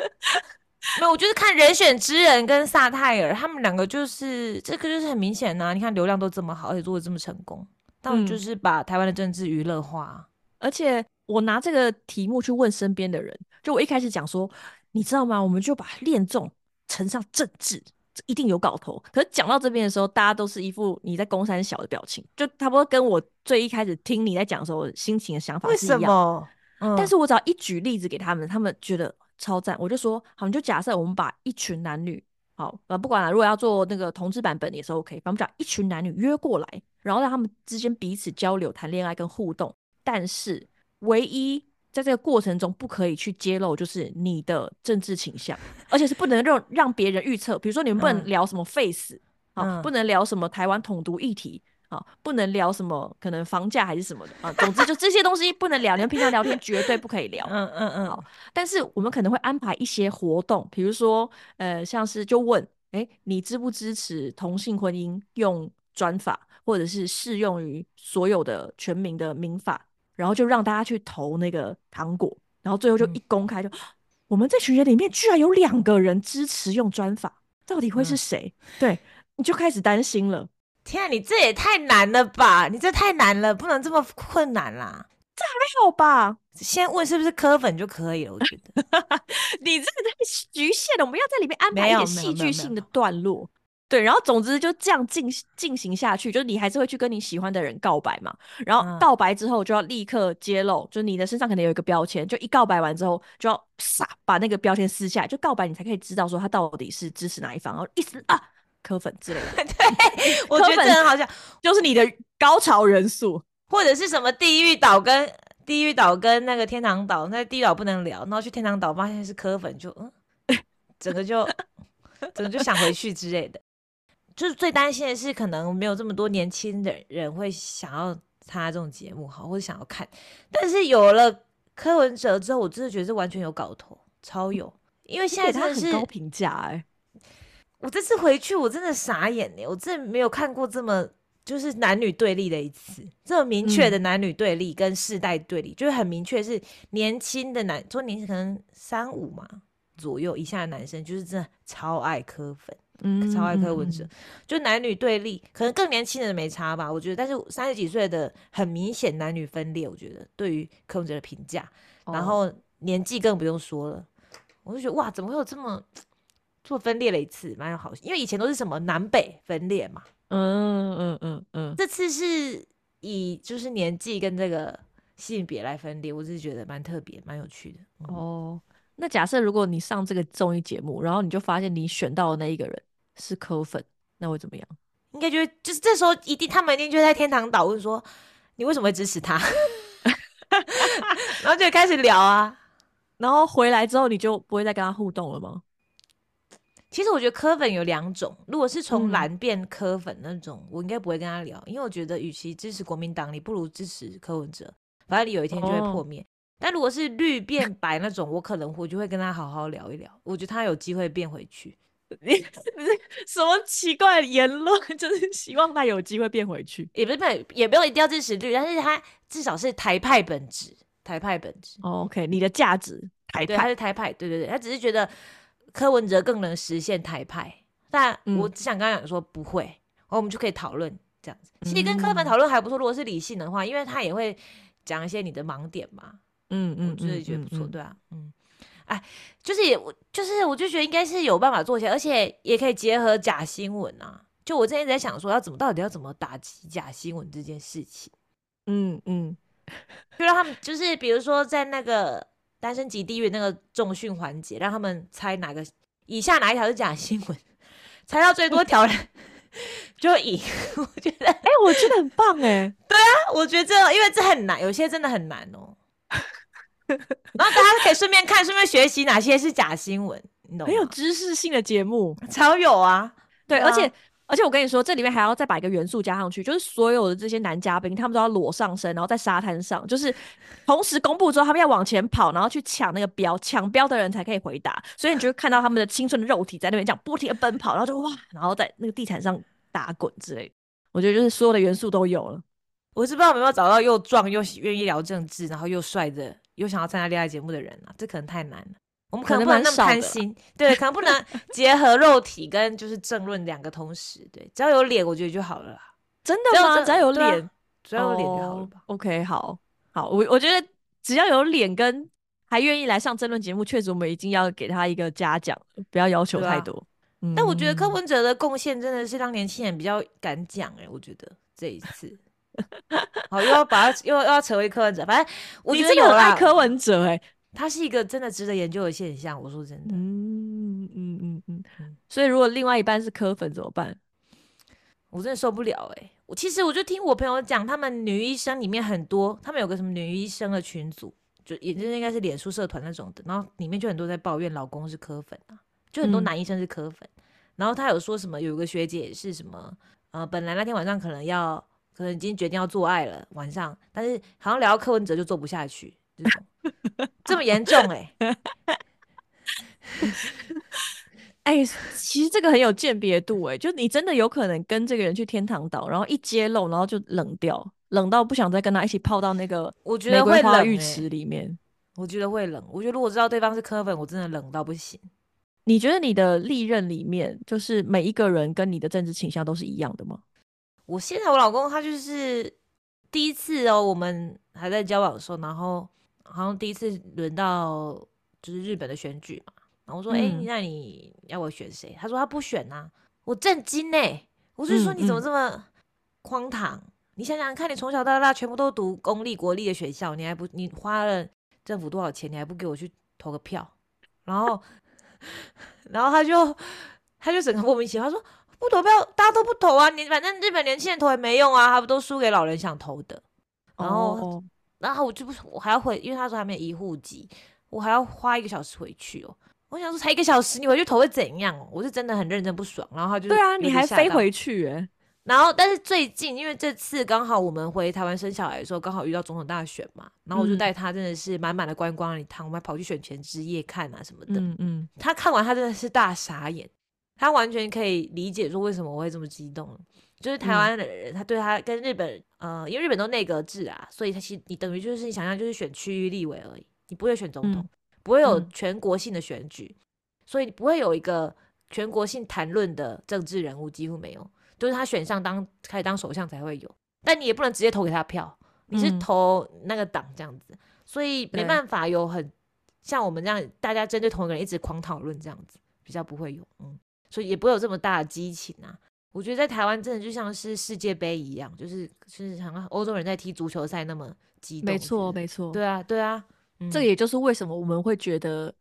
没有，我就是看人选之人跟萨泰尔他们两个，就是这个就是很明显呐、你看流量都这么好，而且做的这么成功，他们嗯就是把台湾的政治娱乐化。而且我拿这个题目去问身边的人，就我一开始讲说，你知道吗？我们就把恋综乘上政治，这一定有搞头。可是讲到这边的时候，大家都是一副你在攻山小的表情，就差不多跟我最一开始听你在讲的时候心情的想法为什是一样。么？嗯但是我只要一举例子给他们，他们觉得超赞。我就说，好，你就假设我们把一群男女，好，呃，不管了，如果要做那个同志版本也是 OK，反正我们把一群男女约过来，然后让他们之间彼此交流、谈恋爱跟互动。但是唯一在这个过程中不可以去揭露，就是你的政治倾向，而且是不能让让别人预测。比如说，你们不能嗯聊什么 face，好，嗯不能聊什么台湾统独议题。啊，不能聊什么可能房价还是什么的啊，总之就这些东西不能聊，你们平常聊天绝对不可以聊。嗯嗯嗯，好但是我们可能会安排一些活动，比如说，呃，像是就问，哎，你支不支持同性婚姻用专法，或者是适用于所有的全民的民法，然后就让大家去投那个糖果，然后最后就嗯一公开就，我们这群人里面居然有两个人支持用专法，到底会是嗯谁？对，你就开始担心了。天啊，你这也太难了吧！你这太难了，不能这么困难啦。这还好吧？先问是不是科粉就可以了，我觉得。你这个太局限了，我们要在里面安排一点戏没有没有没剧性的段落。对，然后总之就这样进进行下去，就是你还是会去跟你喜欢的人告白嘛。然后嗯告白之后就要立刻揭露，就是你的身上可能有一个标签，就一告白完之后就要撒把那个标签撕下来，就告白你才可以知道说他到底是支持哪一方，然后一撕啊磕粉之类的，对，我觉得好像。就是你的高潮人数。或者是什么地狱岛跟地狱岛跟那个天堂岛，那地狱岛不能聊，然后去天堂岛发现是科粉，就嗯，整个就 整个就想回去之类的。就是最担心的是，可能没有这么多年轻的人会想要参加这种节目，好，或者想要看。但是有了柯文哲之后，我真的觉得是完全有搞头，超有。因为现在他是很高评价哎，我这次回去，我真的傻眼呢，我真的没有看过这么就是男女对立的一次，这么明确的男女对立跟世代对立，就是很明确是年轻的男，说年轻可能三五嘛左右以下的男生，就是真的超爱磕粉，嗯超爱柯文哲，嗯就男女对立，可能更年轻的人没差吧，我觉得，但是三十几岁的很明显男女分裂，我觉得对于柯文哲的评价，哦。然后年纪更不用说了，我就觉得哇，怎么会有这么这么分裂了一次，蛮有好，因为以前都是什么南北分裂嘛，嗯嗯嗯嗯，这次是以就是年纪跟这个性别来分裂，我只是觉得蛮特别、蛮有趣的。哦，哦，那假设如果你上这个综艺节目，然后你就发现你选到的那一个人是柯粉，那会怎么样？应该就会就是这时候一定他们一定就在天堂岛问说你为什么会支持他，然后就开始聊啊。然后回来之后，你就不会再跟他互动了吗？其实我觉得柯粉有两种，如果是从嗯蓝变柯粉那种，我应该不会跟他聊，因为我觉得与其支持国民党，你不如支持柯文哲，反正你有一天就会哦破灭。但如果是绿变白那种，我可能我就会跟他好好聊一聊，我觉得他有机会变回去。你你什么奇怪的言论？就是希望他有机会变回去。也不是也不用一定要支持绿，但是他至少是台派本质，台派本质，哦 OK，你的价值台对，他派，是台派，对对对，他只是觉得柯文哲更能实现台派，但嗯我只想跟他讲说不会，然后我们就可以讨论这样子。其实跟柯粉讨论还不错，如果是理性的话，因为他也会讲一些你的盲点嘛。嗯嗯，我觉得觉得不错，嗯对啊，嗯，哎，就是也我就是我就觉得应该是有办法做一些，而且也可以结合假新闻啊。就我之前一直在想说，要怎么到底要怎么打击假新闻这件事情，嗯嗯，就让他们就是比如说在那个单身级地狱那个重训环节，让他们猜哪个以下哪一条是假新闻，猜到最多条的就赢。我觉得，哎、我觉得很棒哎、我觉得这因为这很难，有些真的很难哦。然后大家可以顺便看，顺便学习哪些是假新闻，你懂很有？知识性的节目。超有啊，对，对啊而且而且我跟你说，这里面还要再把一个元素加上去，就是所有的这些男嘉宾，他们都要裸上身，然后在沙滩上，就是同时公布之后，他们要往前跑，然后去抢那个标，抢标的人才可以回答。所以你就看到他们的青春的肉体在那边这样不停的奔跑，然后就哇，然后在那个地毯上打滚之类的。我觉得就是所有的元素都有了。我是不知道有没有找到又壮又愿意聊政治，然后又帅的，又想要参加恋爱节目的人啊，这可能太难了。我们可能不能那么贪心，对，可能不能 结合肉体跟就是政论两个同时，对，只要有脸，我觉得就好了啦。真的吗？只要有脸，只要有脸就好了吧？哦 OK，好，好，我我觉得只要有脸跟还愿意来上争论节目，确实我们已经要给他一个嘉奖，不要要求太多。嗯但我觉得柯文哲的贡献真的是让年轻人比较敢讲哎、我觉得这一次，好又要把他又又要成为柯文哲，反正我你觉得有爱，柯文哲哎、他是一个真的值得研究的现象。我说真的，嗯嗯嗯嗯嗯，所以如果另外一半是柯粉怎么办？我真的受不了哎、我其实我就听我朋友讲，他们女医生里面很多，他们有个什么女医生的群组，就也就是应该是脸书社团那种的，然后里面就很多在抱怨老公是柯粉啊，就很多嗯。男医生是柯粉，然后他有说什么有个学姐是什么，呃，本来那天晚上可能要可能已经决定要做爱了晚上，但是好像聊到柯文哲就做不下去，这种 这么严重哎、哎、其实这个很有鉴别度哎、就你真的有可能跟这个人去天堂岛，然后一揭露，然后就冷掉，冷到不想再跟他一起泡到那个我觉得会冷、浴池里面。我觉得会冷，我觉得如果知道对方是柯粉，我真的冷到不行。你觉得你的历任里面，就是每一个人跟你的政治倾向都是一样的吗？我现在我老公他就是第一次哦，我们还在交往的时候，然后好像第一次轮到就是日本的选举嘛，然后我说，哎、嗯那你要我选谁？他说他不选呐、我震惊呢、我就说嗯你怎么嗯这么荒唐？你想想看，你从小到大全部都读公立国立的学校，你还不你花了政府多少钱，你还不给我去投个票？然后，然后他就他就整个莫名其妙，他说不投票，大家都不投啊，你反正日本年轻人投也没用啊，他不都输给老人想投的。然后哦然后我就不，我还要回，因为他说还没有移户籍，我还要花一个小时回去哦。我想说才一个小时，你回去头会怎样哦？我是真的很认真不爽。然后他就对啊，你还飞回去哎、然后，但是最近因为这次刚好我们回台湾生小孩的时候，刚好遇到总统大选嘛，然后我就嗯带他真的是满满的观光一趟，我们还跑去选前之夜看啊什么的。嗯嗯，他看完他真的是大傻眼，他完全可以理解说为什么我会这么激动。就是台嗯湾的人，他对他跟日本，呃，因为日本都内阁制啊，所以他其实你等于就是你想象就是选区域立委而已，你不会选总统，嗯不会有嗯。全国性的选举，所以你不会有一个全国性谈论的政治人物，几乎没有，就是他选上当开始当首相才会有，但你也不能直接投给他票，你是嗯。投那个党这样子，所以没对。办法有很像我们这样大家针对同一个人一直狂讨论这样子，比较不会有，嗯，所以也不会有这么大的激情啊。我觉得在台湾真的就像是世界杯一样，就是就是好像欧洲人在踢足球赛那么激动。没错没错，对啊对啊，嗯这也就是为什么我们会觉得，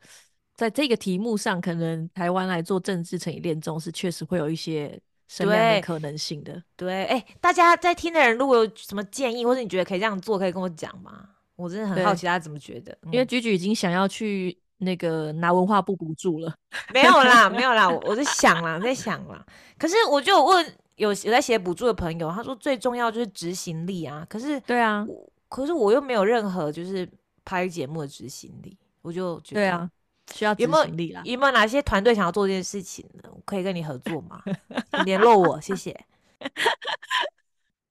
在这个题目上，可能台湾来做政治成以恋综是确实会有一些声量对跟可能性的。对，哎、大家在听的人如果有什么建议，或者你觉得可以这样做，可以跟我讲吗？我真的很好奇大家怎么觉得，因为嗯居居已经想要去那个拿文化部补助了。没有啦，没有啦，我我在想啦，在想啦。可是我就有问有有在写补助的朋友，他说最重要就是执行力啊。可是对啊，可是我又没有任何就是拍节目的执行力，我就觉得对啊，需要执有没有行力啦。有没有哪些团队想要做这件事情呢？我可以跟你合作吗？你联络我，谢谢。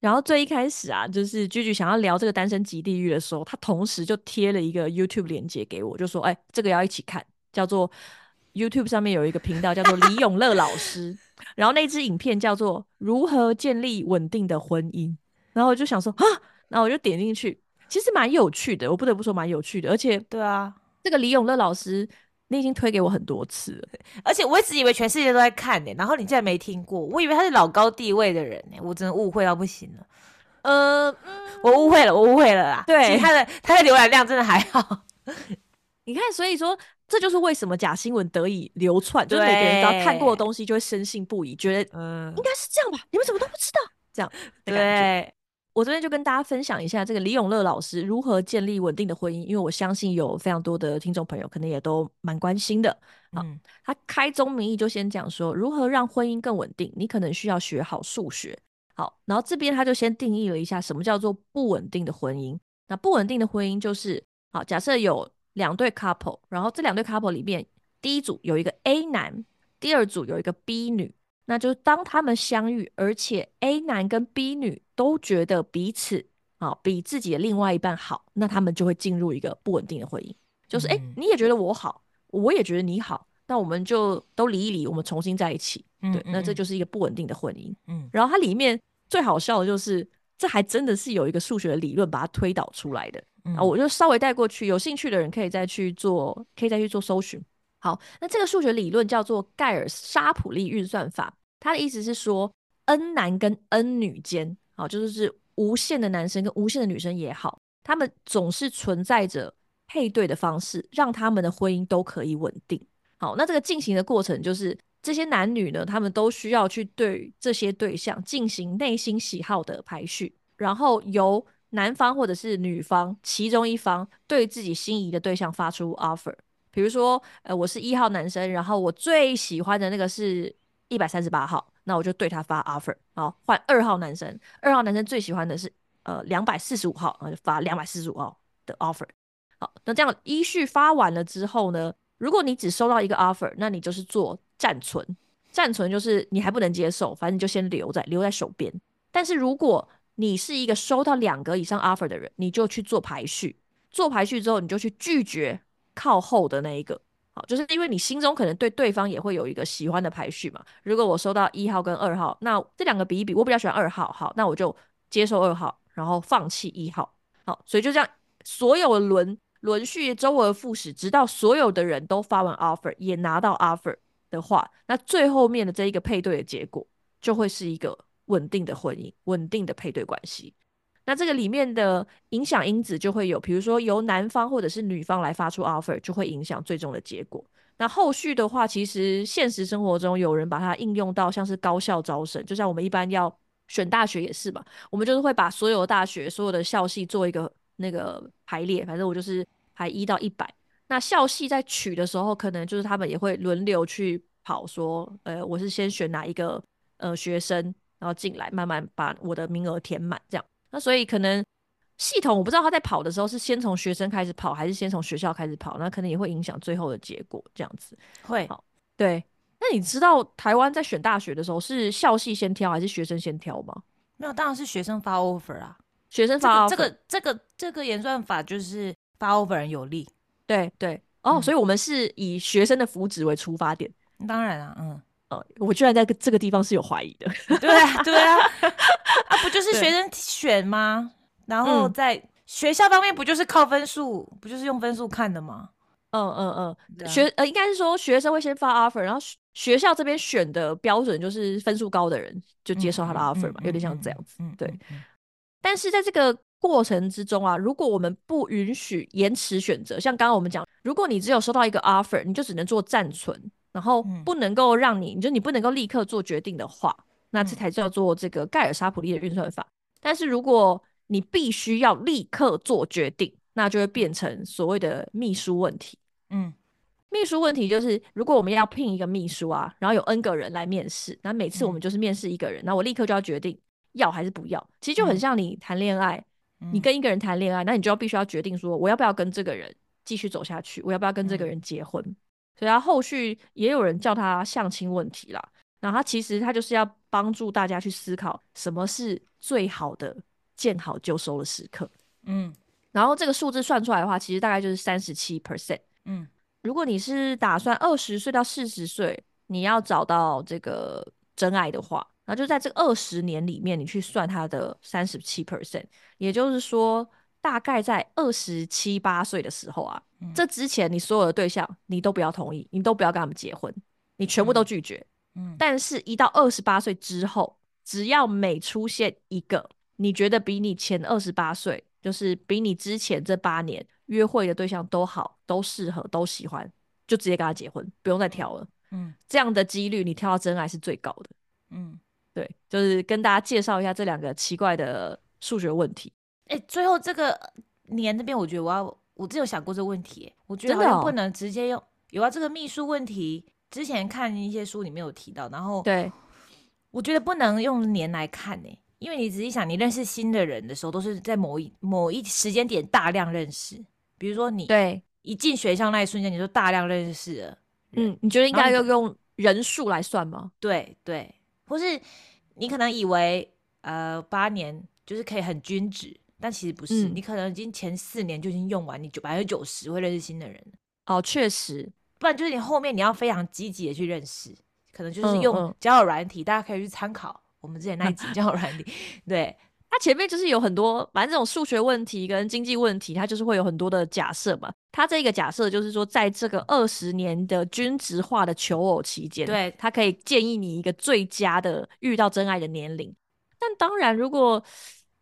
然后最一开始啊，就是居居想要聊这个单身极地狱的时候，他同时就贴了一个 YouTube 链接给我，就说：“哎、这个要一起看，叫做 YouTube 上面有一个频道叫做李永乐老师，然后那支影片叫做如何建立稳定的婚姻，然后我就想说啊，然后我就点进去，其实蛮有趣的，我不得不说蛮有趣的，而且对啊，这个李永乐老师你已经推给我很多次了，而且我一直以为全世界都在看呢、然后你竟然没听过，我以为他是老高地位的人呢、我真的误会到不行了，呃，我误会了，我误会了啦。对其他的他的浏览量真的还好，你看，所以说这就是为什么假新闻得以流窜，就是每个人只要看过的对东西就会深信不疑，觉得嗯应，该是这样吧？你们怎么都不知道？这样。对，我这边就跟大家分享一下这个李永乐老师如何建立稳定的婚姻，因为我相信有非常多的听众朋友可能也都蛮关心的。好嗯他开宗明义就先讲说，如何让婚姻更稳定，你可能需要学好数学。好，然后这边他就先定义了一下什么叫做不稳定的婚姻。那不稳定的婚姻就是，好，假设有两对 couple，然后这两对 couple 里面，第一组有一个 A 男，第二组有一个 B 女，那就是当他们相遇，而且 A 男跟 B 女都觉得彼此啊比自己的另外一半好，那他们就会进入一个不稳定的婚姻，就是哎、你也觉得我好，我也觉得你好，那我们就都离一离，我们重新在一起。对，那这嗯就是一个不稳定的婚姻。嗯然后它里面最好笑的就是，这还真的是有一个数学理论把它推导出来的。嗯啊，我就稍微带过去，有兴趣的人可以再去做，可以再去做搜寻。好，那这个数学理论叫做盖尔沙普利运算法，它的意思是说，n 男跟 n 女间，好，就是是无限的男生跟无限的女生也好，他们总是存在着配对的方式，让他们的婚姻都可以稳定。好，那这个进行的过程就是这些男女呢，他们都需要去对这些对象进行内心喜好的排序，然后由男方或者是女方其中一方对自己心仪的对象发出 offer。比如说，呃，我是一号男生，然后我最喜欢的那个是一百三十八号，那我就对他发 offer。好，换二号男生，二号男生最喜欢的是呃两百四十五号，然后就发两百四十五号的 offer。好，那这样依序发完了之后呢，如果你只收到一个 offer，那你就是做暂存。暂存就是你还不能接受，反正你就先留在留在手边。但是如果你是一个收到两个以上 offer 的人，你就去做排序。做排序之后，你就去拒绝靠后的那一个。好，就是因为你心中可能对对方也会有一个喜欢的排序嘛。如果我收到一号跟二号，那这两个比一比，我比较喜欢二号，好，那我就接受二号，然后放弃一号。好，所以就这样，所有的轮轮序周而复始，直到所有的人都发完 offer，也拿到 offer 的话，那最后面的这一个配对的结果，就会是一个稳定的婚姻、稳定的配对关系。那这个里面的影响因子就会有，比如说由男方或者是女方来发出 offer，就会影响最终的结果。那后续的话，其实现实生活中有人把它应用到像是高校招生，就像我们一般要选大学也是嘛，我们就是会把所有大学、所有的校系做一个那个排列，反正我就是排一到一百。那校系在取的时候，可能就是他们也会轮流去跑，说，呃，我是先选哪一个呃学生，然后进来，慢慢把我的名额填满，这样。那所以可能系统我不知道他在跑的时候是先从学生开始跑，还是先从学校开始跑，那可能也会影响最后的结果，这样子。会好对，那你知道台湾在选大学的时候是校系先挑还是学生先挑吗？没有，当然是学生发 offer 啊。学生发这个 offer 这个这个这个演算法就是发 offer 人有利。对对哦，嗯所以我们是以学生的福祉为出发点。当然啊，嗯，呃，我居然在这个地方是有怀疑的。对啊，对啊，啊，不就是学生选吗？然后嗯在学校方面，不就是靠分数，不就是用分数看的吗？嗯嗯嗯，学呃应该是说学生会先发 offer，然后学学校这边选的标准就是分数高的人就接受他的 offer 嘛，有点像这样子。嗯，对，但是在这个过程之中啊，如果我们不允许延迟选择，像刚刚我们讲，如果你只有收到一个 offer，你就只能做暂存，然后嗯不能够让你，你就你不能够立刻做决定的话，那这嗯才叫做这个盖尔沙普利的运算法。但是如果你必须要立刻做决定，那就会变成所谓的秘书问题。嗯秘书问题就是，如果我们要聘一个秘书啊，然后有 N 个人来面试，那每次我们嗯就是面试一个人，那我立刻就要决定要还是不要。其实就很嗯像你谈恋爱，嗯，你跟一个人谈恋爱，那你就要必须要决定说，我要不要跟这个人继续走下去，我要不要跟这个嗯人结婚。所以他后续也有人叫他相亲问题啦。然后他其实他就是要帮助大家去思考什么是最好的见好就收的时刻。嗯然后这个数字算出来的话，其实大概就是三十七 percent。嗯如果你是打算二十岁到四十岁，你要找到这个真爱的话，那就在这二十年里面，你去算他的三十七 percent，也就是说，大概在二十七八岁的时候啊，这之前你所有的对象你都不要同意，你都不要跟他们结婚，你全部都拒绝。嗯，但是，一到二十八岁之后，只要每出现一个你觉得比你前二十八岁，就是比你之前这八年约会的对象都好、都适合、都喜欢，就直接跟他结婚，不用再挑了。嗯，这样的几率你挑到真爱是最高的。嗯，对，就是跟大家介绍一下这两个奇怪的数学问题。哎，最后这个年那边，我觉得我要，我真有想过这个问题。我觉得好像不能直接用有啊，这个秘书问题。之前看一些书里面有提到，然后对，我觉得不能用年来看呢，因为你仔细想，你认识新的人的时候，都是在某一某一时间点大量认识。比如说你对一进学校那一瞬间，你就大量认识了。嗯，你觉得应该要用人数来算吗？对对，或是你可能以为呃八年就是可以很均值，但其实不是，你可能已经前四年就已经用完，你九百分之九十会认识新的人。哦，确实。不然就是你后面你要非常积极的去认识，可能就是用交友软体，大家可以去参考我们之前那一集交友软体。对，它前面就是有很多，反正这种数学问题跟经济问题，它就是会有很多的假设嘛。它这个假设就是说，在这个二十年的均值化的求偶期间，对，它可以建议你一个最佳的遇到真爱的年龄。但当然，如果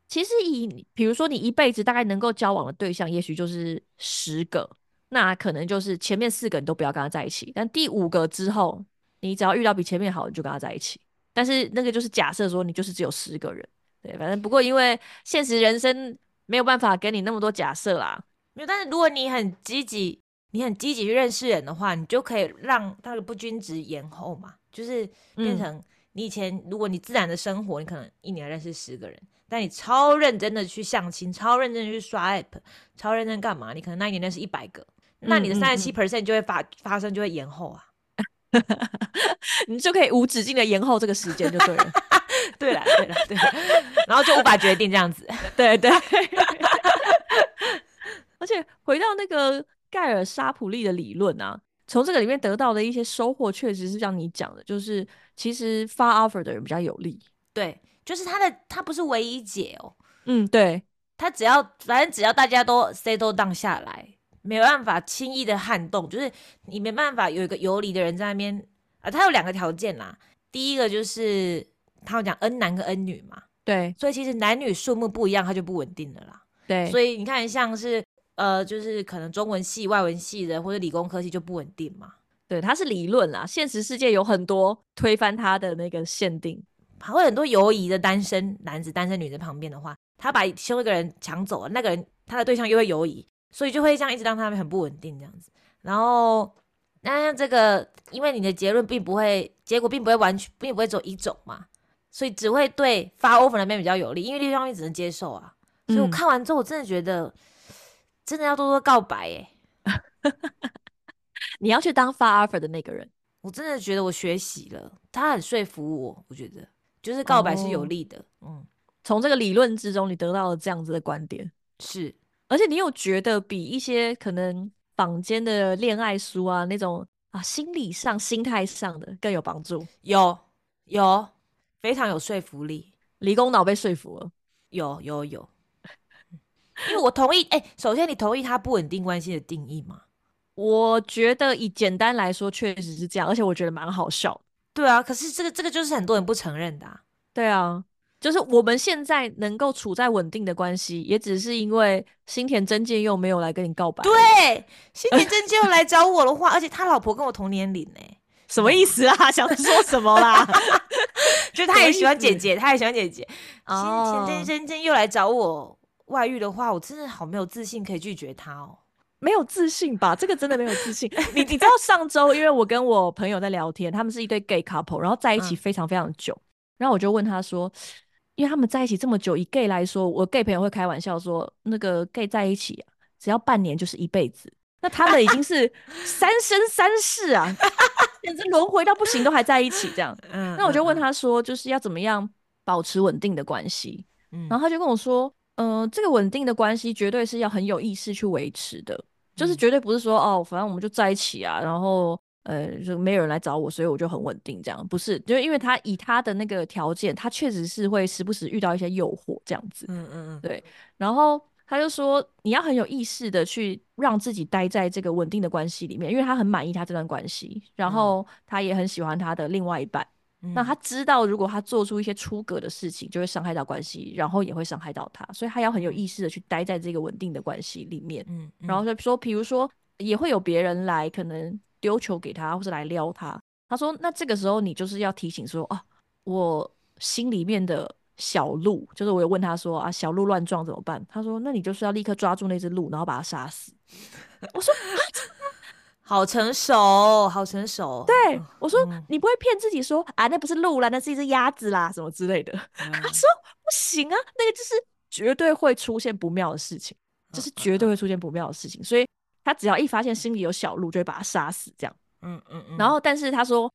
其实以比如说你一辈子大概能够交往的对象，也许就是十个。那可能就是前面四个你都不要跟他在一起，但第五个之后，你只要遇到比前面好，你就跟他在一起。但是那个就是假设说你就是只有十个人，对，反正不过因为现实人生没有办法给你那么多假设啦。没有，但是如果你很积极，你很积极去认识人的话，你就可以让那个不均值延后嘛，就是变成你以前如果你自然的生活，你可能一年认识十个人，但你超认真的去相亲，超认真的去刷 app，超认真干嘛？你可能那一年认识一百个。那你的三十七 percent 就会发发生，就会延后啊，你就可以无止境的延后这个时间就对了，对了对了对，然后就无法决定这样子，对 对。而且回到那个盖尔沙普利的理论啊，从这个里面得到的一些收获，确实是像你讲的，就是其实发 offer 的人比较有利，对，就是他的他不是唯一解哦，嗯，对他只要反正只要大家都 settle down 下来。没办法轻易的撼动，就是你没办法有一个游离的人在那边啊。他有两个条件啦，第一个就是他们讲 N 男跟 N 女嘛，对，所以其实男女数目不一样，它就不稳定的啦。对，所以你看像是呃，就是可能中文系、外文系的或者理工科系就不稳定嘛。对，它是理论啦，现实世界有很多推翻它的那个限定，还会很多犹疑的单身男子、单身女在旁边的话，他把其中一个人抢走了，那个人他的对象又会犹疑。所以就会这样一直让他们很不稳定这样子，然后那像这个，因为你的结论并不会，结果并不会完全，并不会走一种嘛，所以只会对发 offer 那边比较有利，因为另一方面只能接受啊。所以我看完之后，我真的觉得真的要多多告白哎，你要去当发 offer 的那个人，我真的觉得我学习了，他很说服我，我觉得就是告白是有利的，嗯，从这个理论之中，你得到了这样子的观点是。而且你有觉得比一些可能坊间的恋爱书啊那种啊心理上、心态上的更有帮助？有有，非常有说服力。理工脑被说服了。有有有，因为我同意。哎，首先你同意他不稳定关系的定义吗？我觉得以简单来说，确实是这样。而且我觉得蛮好笑。对啊，可是这个这个就是很多人不承认的。对啊。就是我们现在能够处在稳定的关系，也只是因为新田真剑佑没有来跟你告白。对，新田真剑佑来找我的话，而且他老婆跟我同年龄呢，什么意思啊？想说什么啦？就他也喜欢姐姐，他也喜欢姐姐。新田真剑又来找我外遇的话，我真的好没有自信可以拒绝他哦。没有自信吧？这个真的没有自信。你你知道上周，因为我跟我朋友在聊天，他们是一对 gay couple，然后在一起非常非常久，然后我就问他说。因为他们在一起这么久，以 gay 来说，我 gay 朋友会开玩笑说，那个 gay 在一起啊，只要半年就是一辈子。那他们已经是 三生三世啊，简直轮回到不行，都还在一起这样。嗯那我就问他说，就是要怎么样保持稳定的关系？嗯然后他就跟我说，嗯，这个稳定的关系绝对是要很有意识去维持的。就是嗯绝对不是说哦，反正我们就在一起啊，然后呃，就没有人来找我，所以我就很稳定，这样不是？就因为他以他的那个条件，他确实是会时不时遇到一些诱惑这样子，嗯嗯嗯，对，然后他就说你要很有意识的去让自己待在这个稳定的关系里面，因为他很满意他这段关系，然后他也很喜欢他的另外一半。那嗯他知道，如果他做出一些出格的事情，就会伤害到关系，然后也会伤害到他，所以他要很有意识的去待在这个稳定的关系里面。嗯，然后就说，比如说也会有别人来，可能丢球给他，或是来撩他。他说，那这个时候你就是要提醒说，啊，我心里面的小鹿，就是我有问他说啊，小鹿乱撞怎么办？他说，那你就是要立刻抓住那只鹿，然后把它杀死。我说，好成熟，好成熟。对，我说嗯你不会骗自己说啊，那不是鹿啦，那是一只鸭子啦，什么之类的。嗯 他说不行啊，那个就是绝对会出现不妙的事情，就是绝对会出现不妙的事情，所以他只要一发现心里有小鹿，就会把它杀死这样。嗯嗯嗯，然后，但是他说，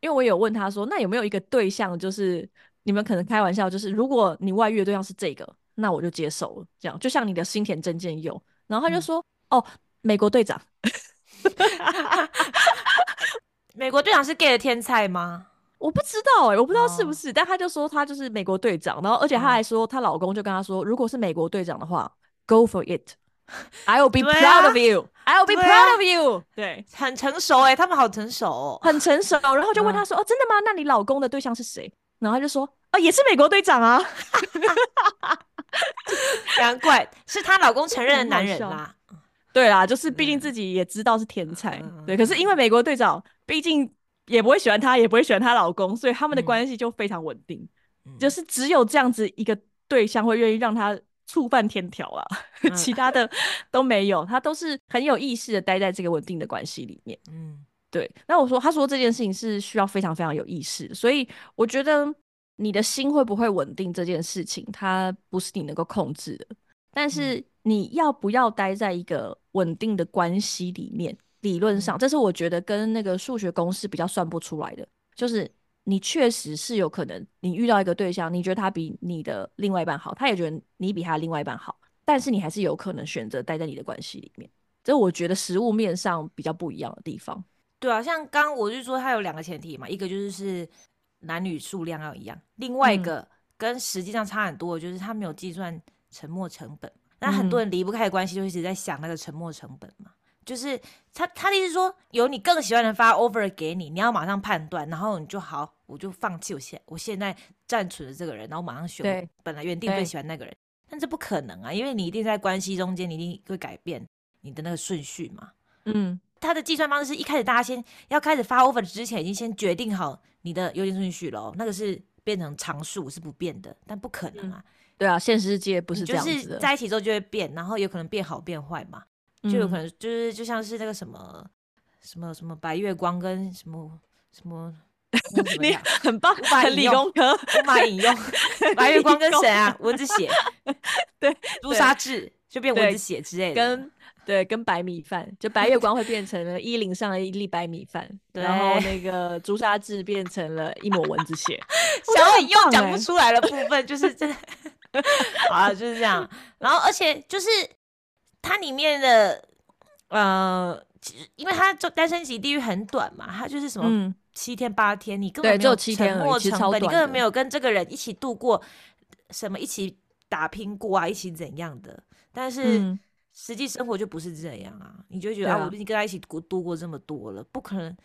因为我有问他说，那有没有一个对象，就是你们可能开玩笑，就是如果你外遇的对象是这个，那我就接受了，这样就像你的新田真剑佑。然后他就说，哦，美国队长。美国队长是 gay 的天才吗？我不知道哎、我不知道是不哦是，但他就说他就是美国队长，然后而且他嗯还说她老公就跟她说，如果是美国队长的话，Go for it。I will be proud 啊 of you. I will be proud 啊 of you. 对，很成熟哎、他们好成熟哦。很成熟。然后就问嗯他说：“哦，真的吗？那你老公的对象是谁？”然后他就说：“哦，也是美国队长啊。难怪是她老公承认的男人啦。”对啦，就是毕竟嗯自己也知道是天才，嗯对。可是因为美国队长毕竟也不会喜欢她，也不会喜欢她老公，所以他们的嗯关系就非常稳定。嗯就是只有这样子一个对象会愿意让他触犯天条啊，嗯其他的都没有，他都是很有意识的待在这个稳定的关系里面。嗯对，那我说，他说这件事情是需要非常非常有意识，所以我觉得你的心会不会稳定这件事情，它不是你能够控制的，但是你要不要待在一个稳定的关系里面，理论上，这是我觉得跟那个数学公式比较算不出来的，就是你确实是有可能，你遇到一个对象，你觉得他比你的另外一半好，他也觉得你比他另外一半好，但是你还是有可能选择待在你的关系里面，这我觉得实物面上比较不一样的地方。对啊，像刚我就说它有两个前提嘛，一个就是是男女数量要一样，另外一嗯。个跟实际上差很多就是他没有计算沉没成本。那很多嗯人离不开的关系就一直在想那个沉没成本嘛，就是他他的意思说，有你更喜欢的人发 offer 给你，你要马上判断，然后你就好，我就放弃我现我现在暂存的这个人，然后马上选本来原定最喜欢那个人，但这不可能啊，因为你一定在关系中间，你一定会改变你的那个顺序嘛。嗯，他的计算方式是一开始大家先要开始发 offer 之前，已经先决定好你的优先顺序了哦，那个是变成常数是不变的，但不可能啊，对啊，现实世界不是这就是样子的，在一起之后就会变，然后有可能变好变坏嘛，就有可嗯能就是就像是那个什么什么什么白月光跟什么什么。你 很棒，很理工科，无法引用 白月光跟谁啊？蚊子血，对，朱砂痣就变蚊子血之类的，跟对跟白米饭，就白月光会变成了衣领上的一粒白米饭，然后那个朱砂痣变成了一抹蚊子血，想引用棒欸讲不出来的部分，就是 真的，好啊，就是这样。然后，而且就是它里面的，呃，其实因为它就单身级地狱很短嘛，它就是什么嗯，七天八天，你根本没有沉没其实超成本，你根本没有跟这个人一起度过什么一起打拼过啊，一起怎样的。但是嗯实际生活就不是这样啊，你就会觉得啊，啊我已经跟他一起度度过这么多了，不可能。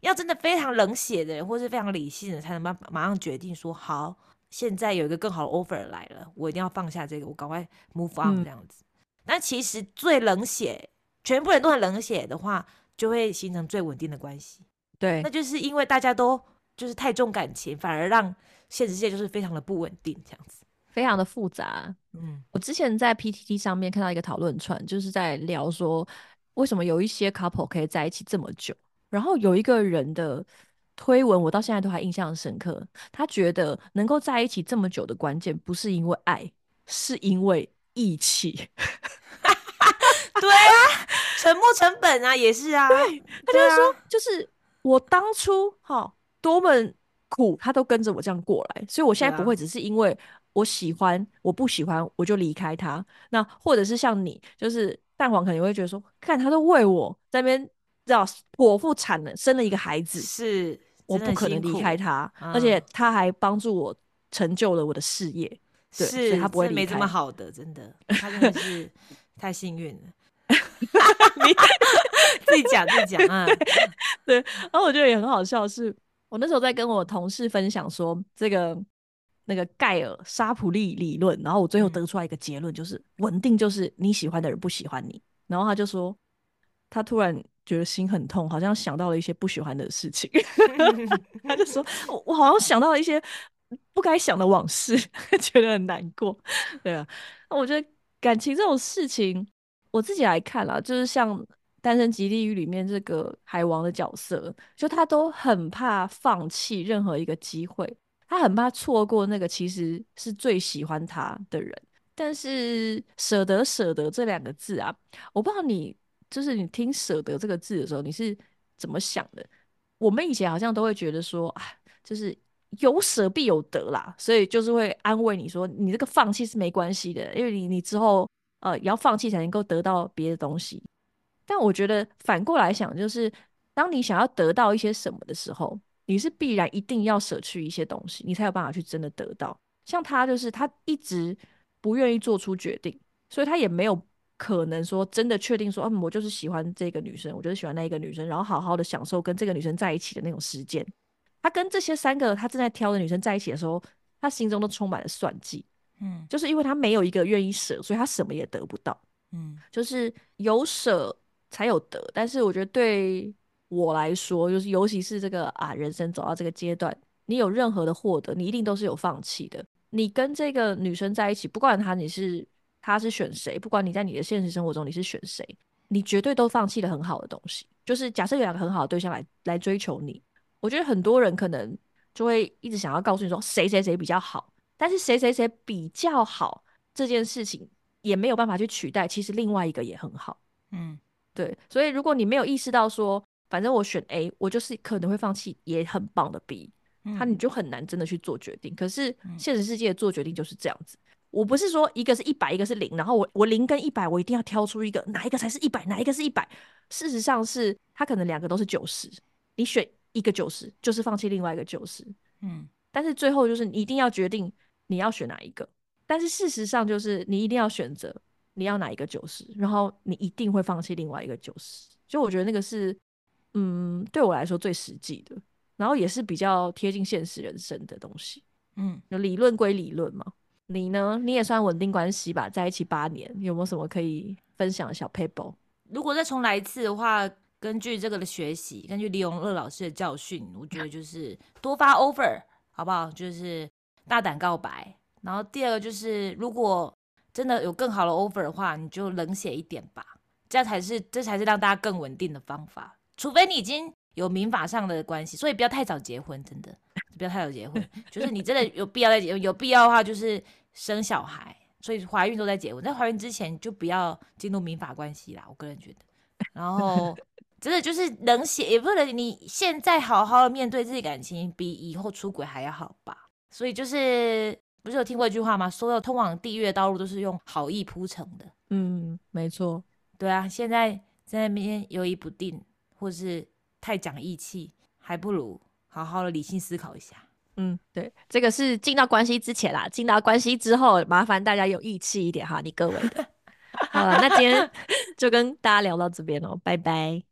要真的非常冷血的人，或是非常理性的，才能马马上决定说好，现在有一个更好的 offer 来了，我一定要放下这个，我赶快 move on 嗯这样子。但其实最冷血，全部人都很冷血的话，就会形成最稳定的关系。对那，就是因为大家都就是太重感情，反而让现实世界就是非常的不稳定这样子。非常的复杂。嗯我之前在 PTT 上面看到一个讨论串，就是在聊说为什么有一些 couple 可以在一起这么久。然后有一个人的推文，我到现在都还印象深刻。他觉得能够在一起这么久的关键，不是因为爱，是因为义气。对啊，沉没成本啊，也是啊。他对他就是说，就是我当初哈多么苦，他都跟着我这样过来，所以我现在不会只是因为我喜欢，我不喜欢我就离开他。那或者是像你，就是蛋黄可能会觉得说，看他都为我在那边，知道剖腹产了，生了一个孩子，是我不可能离开他，而且嗯他还帮助我成就了我的事业。对所以是他不会没这么好的，真的，他真的是太幸运了。你自己讲自己讲 啊，对然后我觉得也很好笑是，我那时候在跟我同事分享说这个那个盖尔沙普利理论，然后我最后嗯得出来一个结论，就是稳定就是你喜欢的人不喜欢你。然后他就说，他突然觉得心很痛，好像想到了一些不喜欢的事情。他就说，我我好像想到了一些不该想的往事，觉得很难过。对啊，那我觉得感情这种事情，我自己来看啦，就是像《单身即地狱》里面这个海王的角色，就他都很怕放弃任何一个机会，他很怕错过那个其实是最喜欢他的人。但是舍得舍得这两个字啊，我不知道你就是你听舍得这个字的时候，你是怎么想的？我们以前好像都会觉得说，啊，就是有舍必有得啦，所以就是会安慰你说，你这个放弃是没关系的，因为你你之后呃也要放弃才能够得到别的东西。但我觉得反过来想，就是当你想要得到一些什么的时候，你是必然一定要舍去一些东西，你才有办法去真的得到。像他就是他一直不愿意做出决定，所以他也没有可能说真的确定说，嗯，我就是喜欢这个女生，我就是喜欢那一个女生，然后好好的享受跟这个女生在一起的那种时间。他跟这些三个他正在挑的女生在一起的时候，他心中都充满了算计，嗯就是因为他没有一个愿意舍，所以他什么也得不到。嗯就是有舍才有得。但是我觉得对我来说，就是尤其是这个啊，人生走到这个阶段，你有任何的获得，你一定都是有放弃的。你跟这个女生在一起，不管她你是她是选谁，不管你在你的现实生活中你是选谁，你绝对都放弃了很好的东西。就是假设有两个很好的对象来来追求你，我觉得很多人可能就会一直想要告诉你说谁谁谁比较好，但是谁谁谁比较好这件事情也没有办法去取代，其实另外一个也很好。嗯对，所以如果你没有意识到说，反正我选 A，我就是可能会放弃也很棒的 B，他你嗯就很难真的去做决定。可是嗯现实世界做决定就是这样子。我不是说一个是一百，一个是零，然后我我零跟一百，我一定要挑出一个哪一个才是一百，哪一个是一百。事实上是他可能两个都是九十，你选一个九十，就是放弃另外一个九十。嗯但是最后就是你一定要决定你要选哪一个。但是事实上就是你一定要选择你要哪一个九十，然后你一定会放弃另外一个九十。就我觉得那个是，嗯，对我来说最实际的，然后也是比较贴近现实人生的东西。嗯，有理论归理论嘛，你呢？你也算稳定关系吧，在一起八年，有没有什么可以分享的小 paper？如果再重来一次的话，根据这个的学习，根据李永乐老师的教训，我觉得就是多发 offer，好不好？就是大胆告白。然后第二个就是，如果真的有更好的 offer 的话，你就冷血一点吧，这样才是这才是让大家更稳定的方法。除非你已经有民法上的关系，所以不要太早结婚，真的不要太早结婚。就是你真的有必要再结，有必要的话就是生小孩，所以怀孕都在结婚。在怀孕之前就不要进入民法关系啦，我个人觉得。然后真的就是冷血，也不能你现在好好的面对自己感情，比以后出轨还要好吧。所以就是不是有听过一句话吗？所有通往地狱的道路都是用好意铺成的。嗯，没错，对啊，现在在那边犹疑不定，或是太讲义气，还不如好好的理性思考一下。嗯，对，这个是进到关系之前啦，进到关系之后，麻烦大家有义气一点哈，你各位的。好了，那今天就跟大家聊到这边喽，拜拜。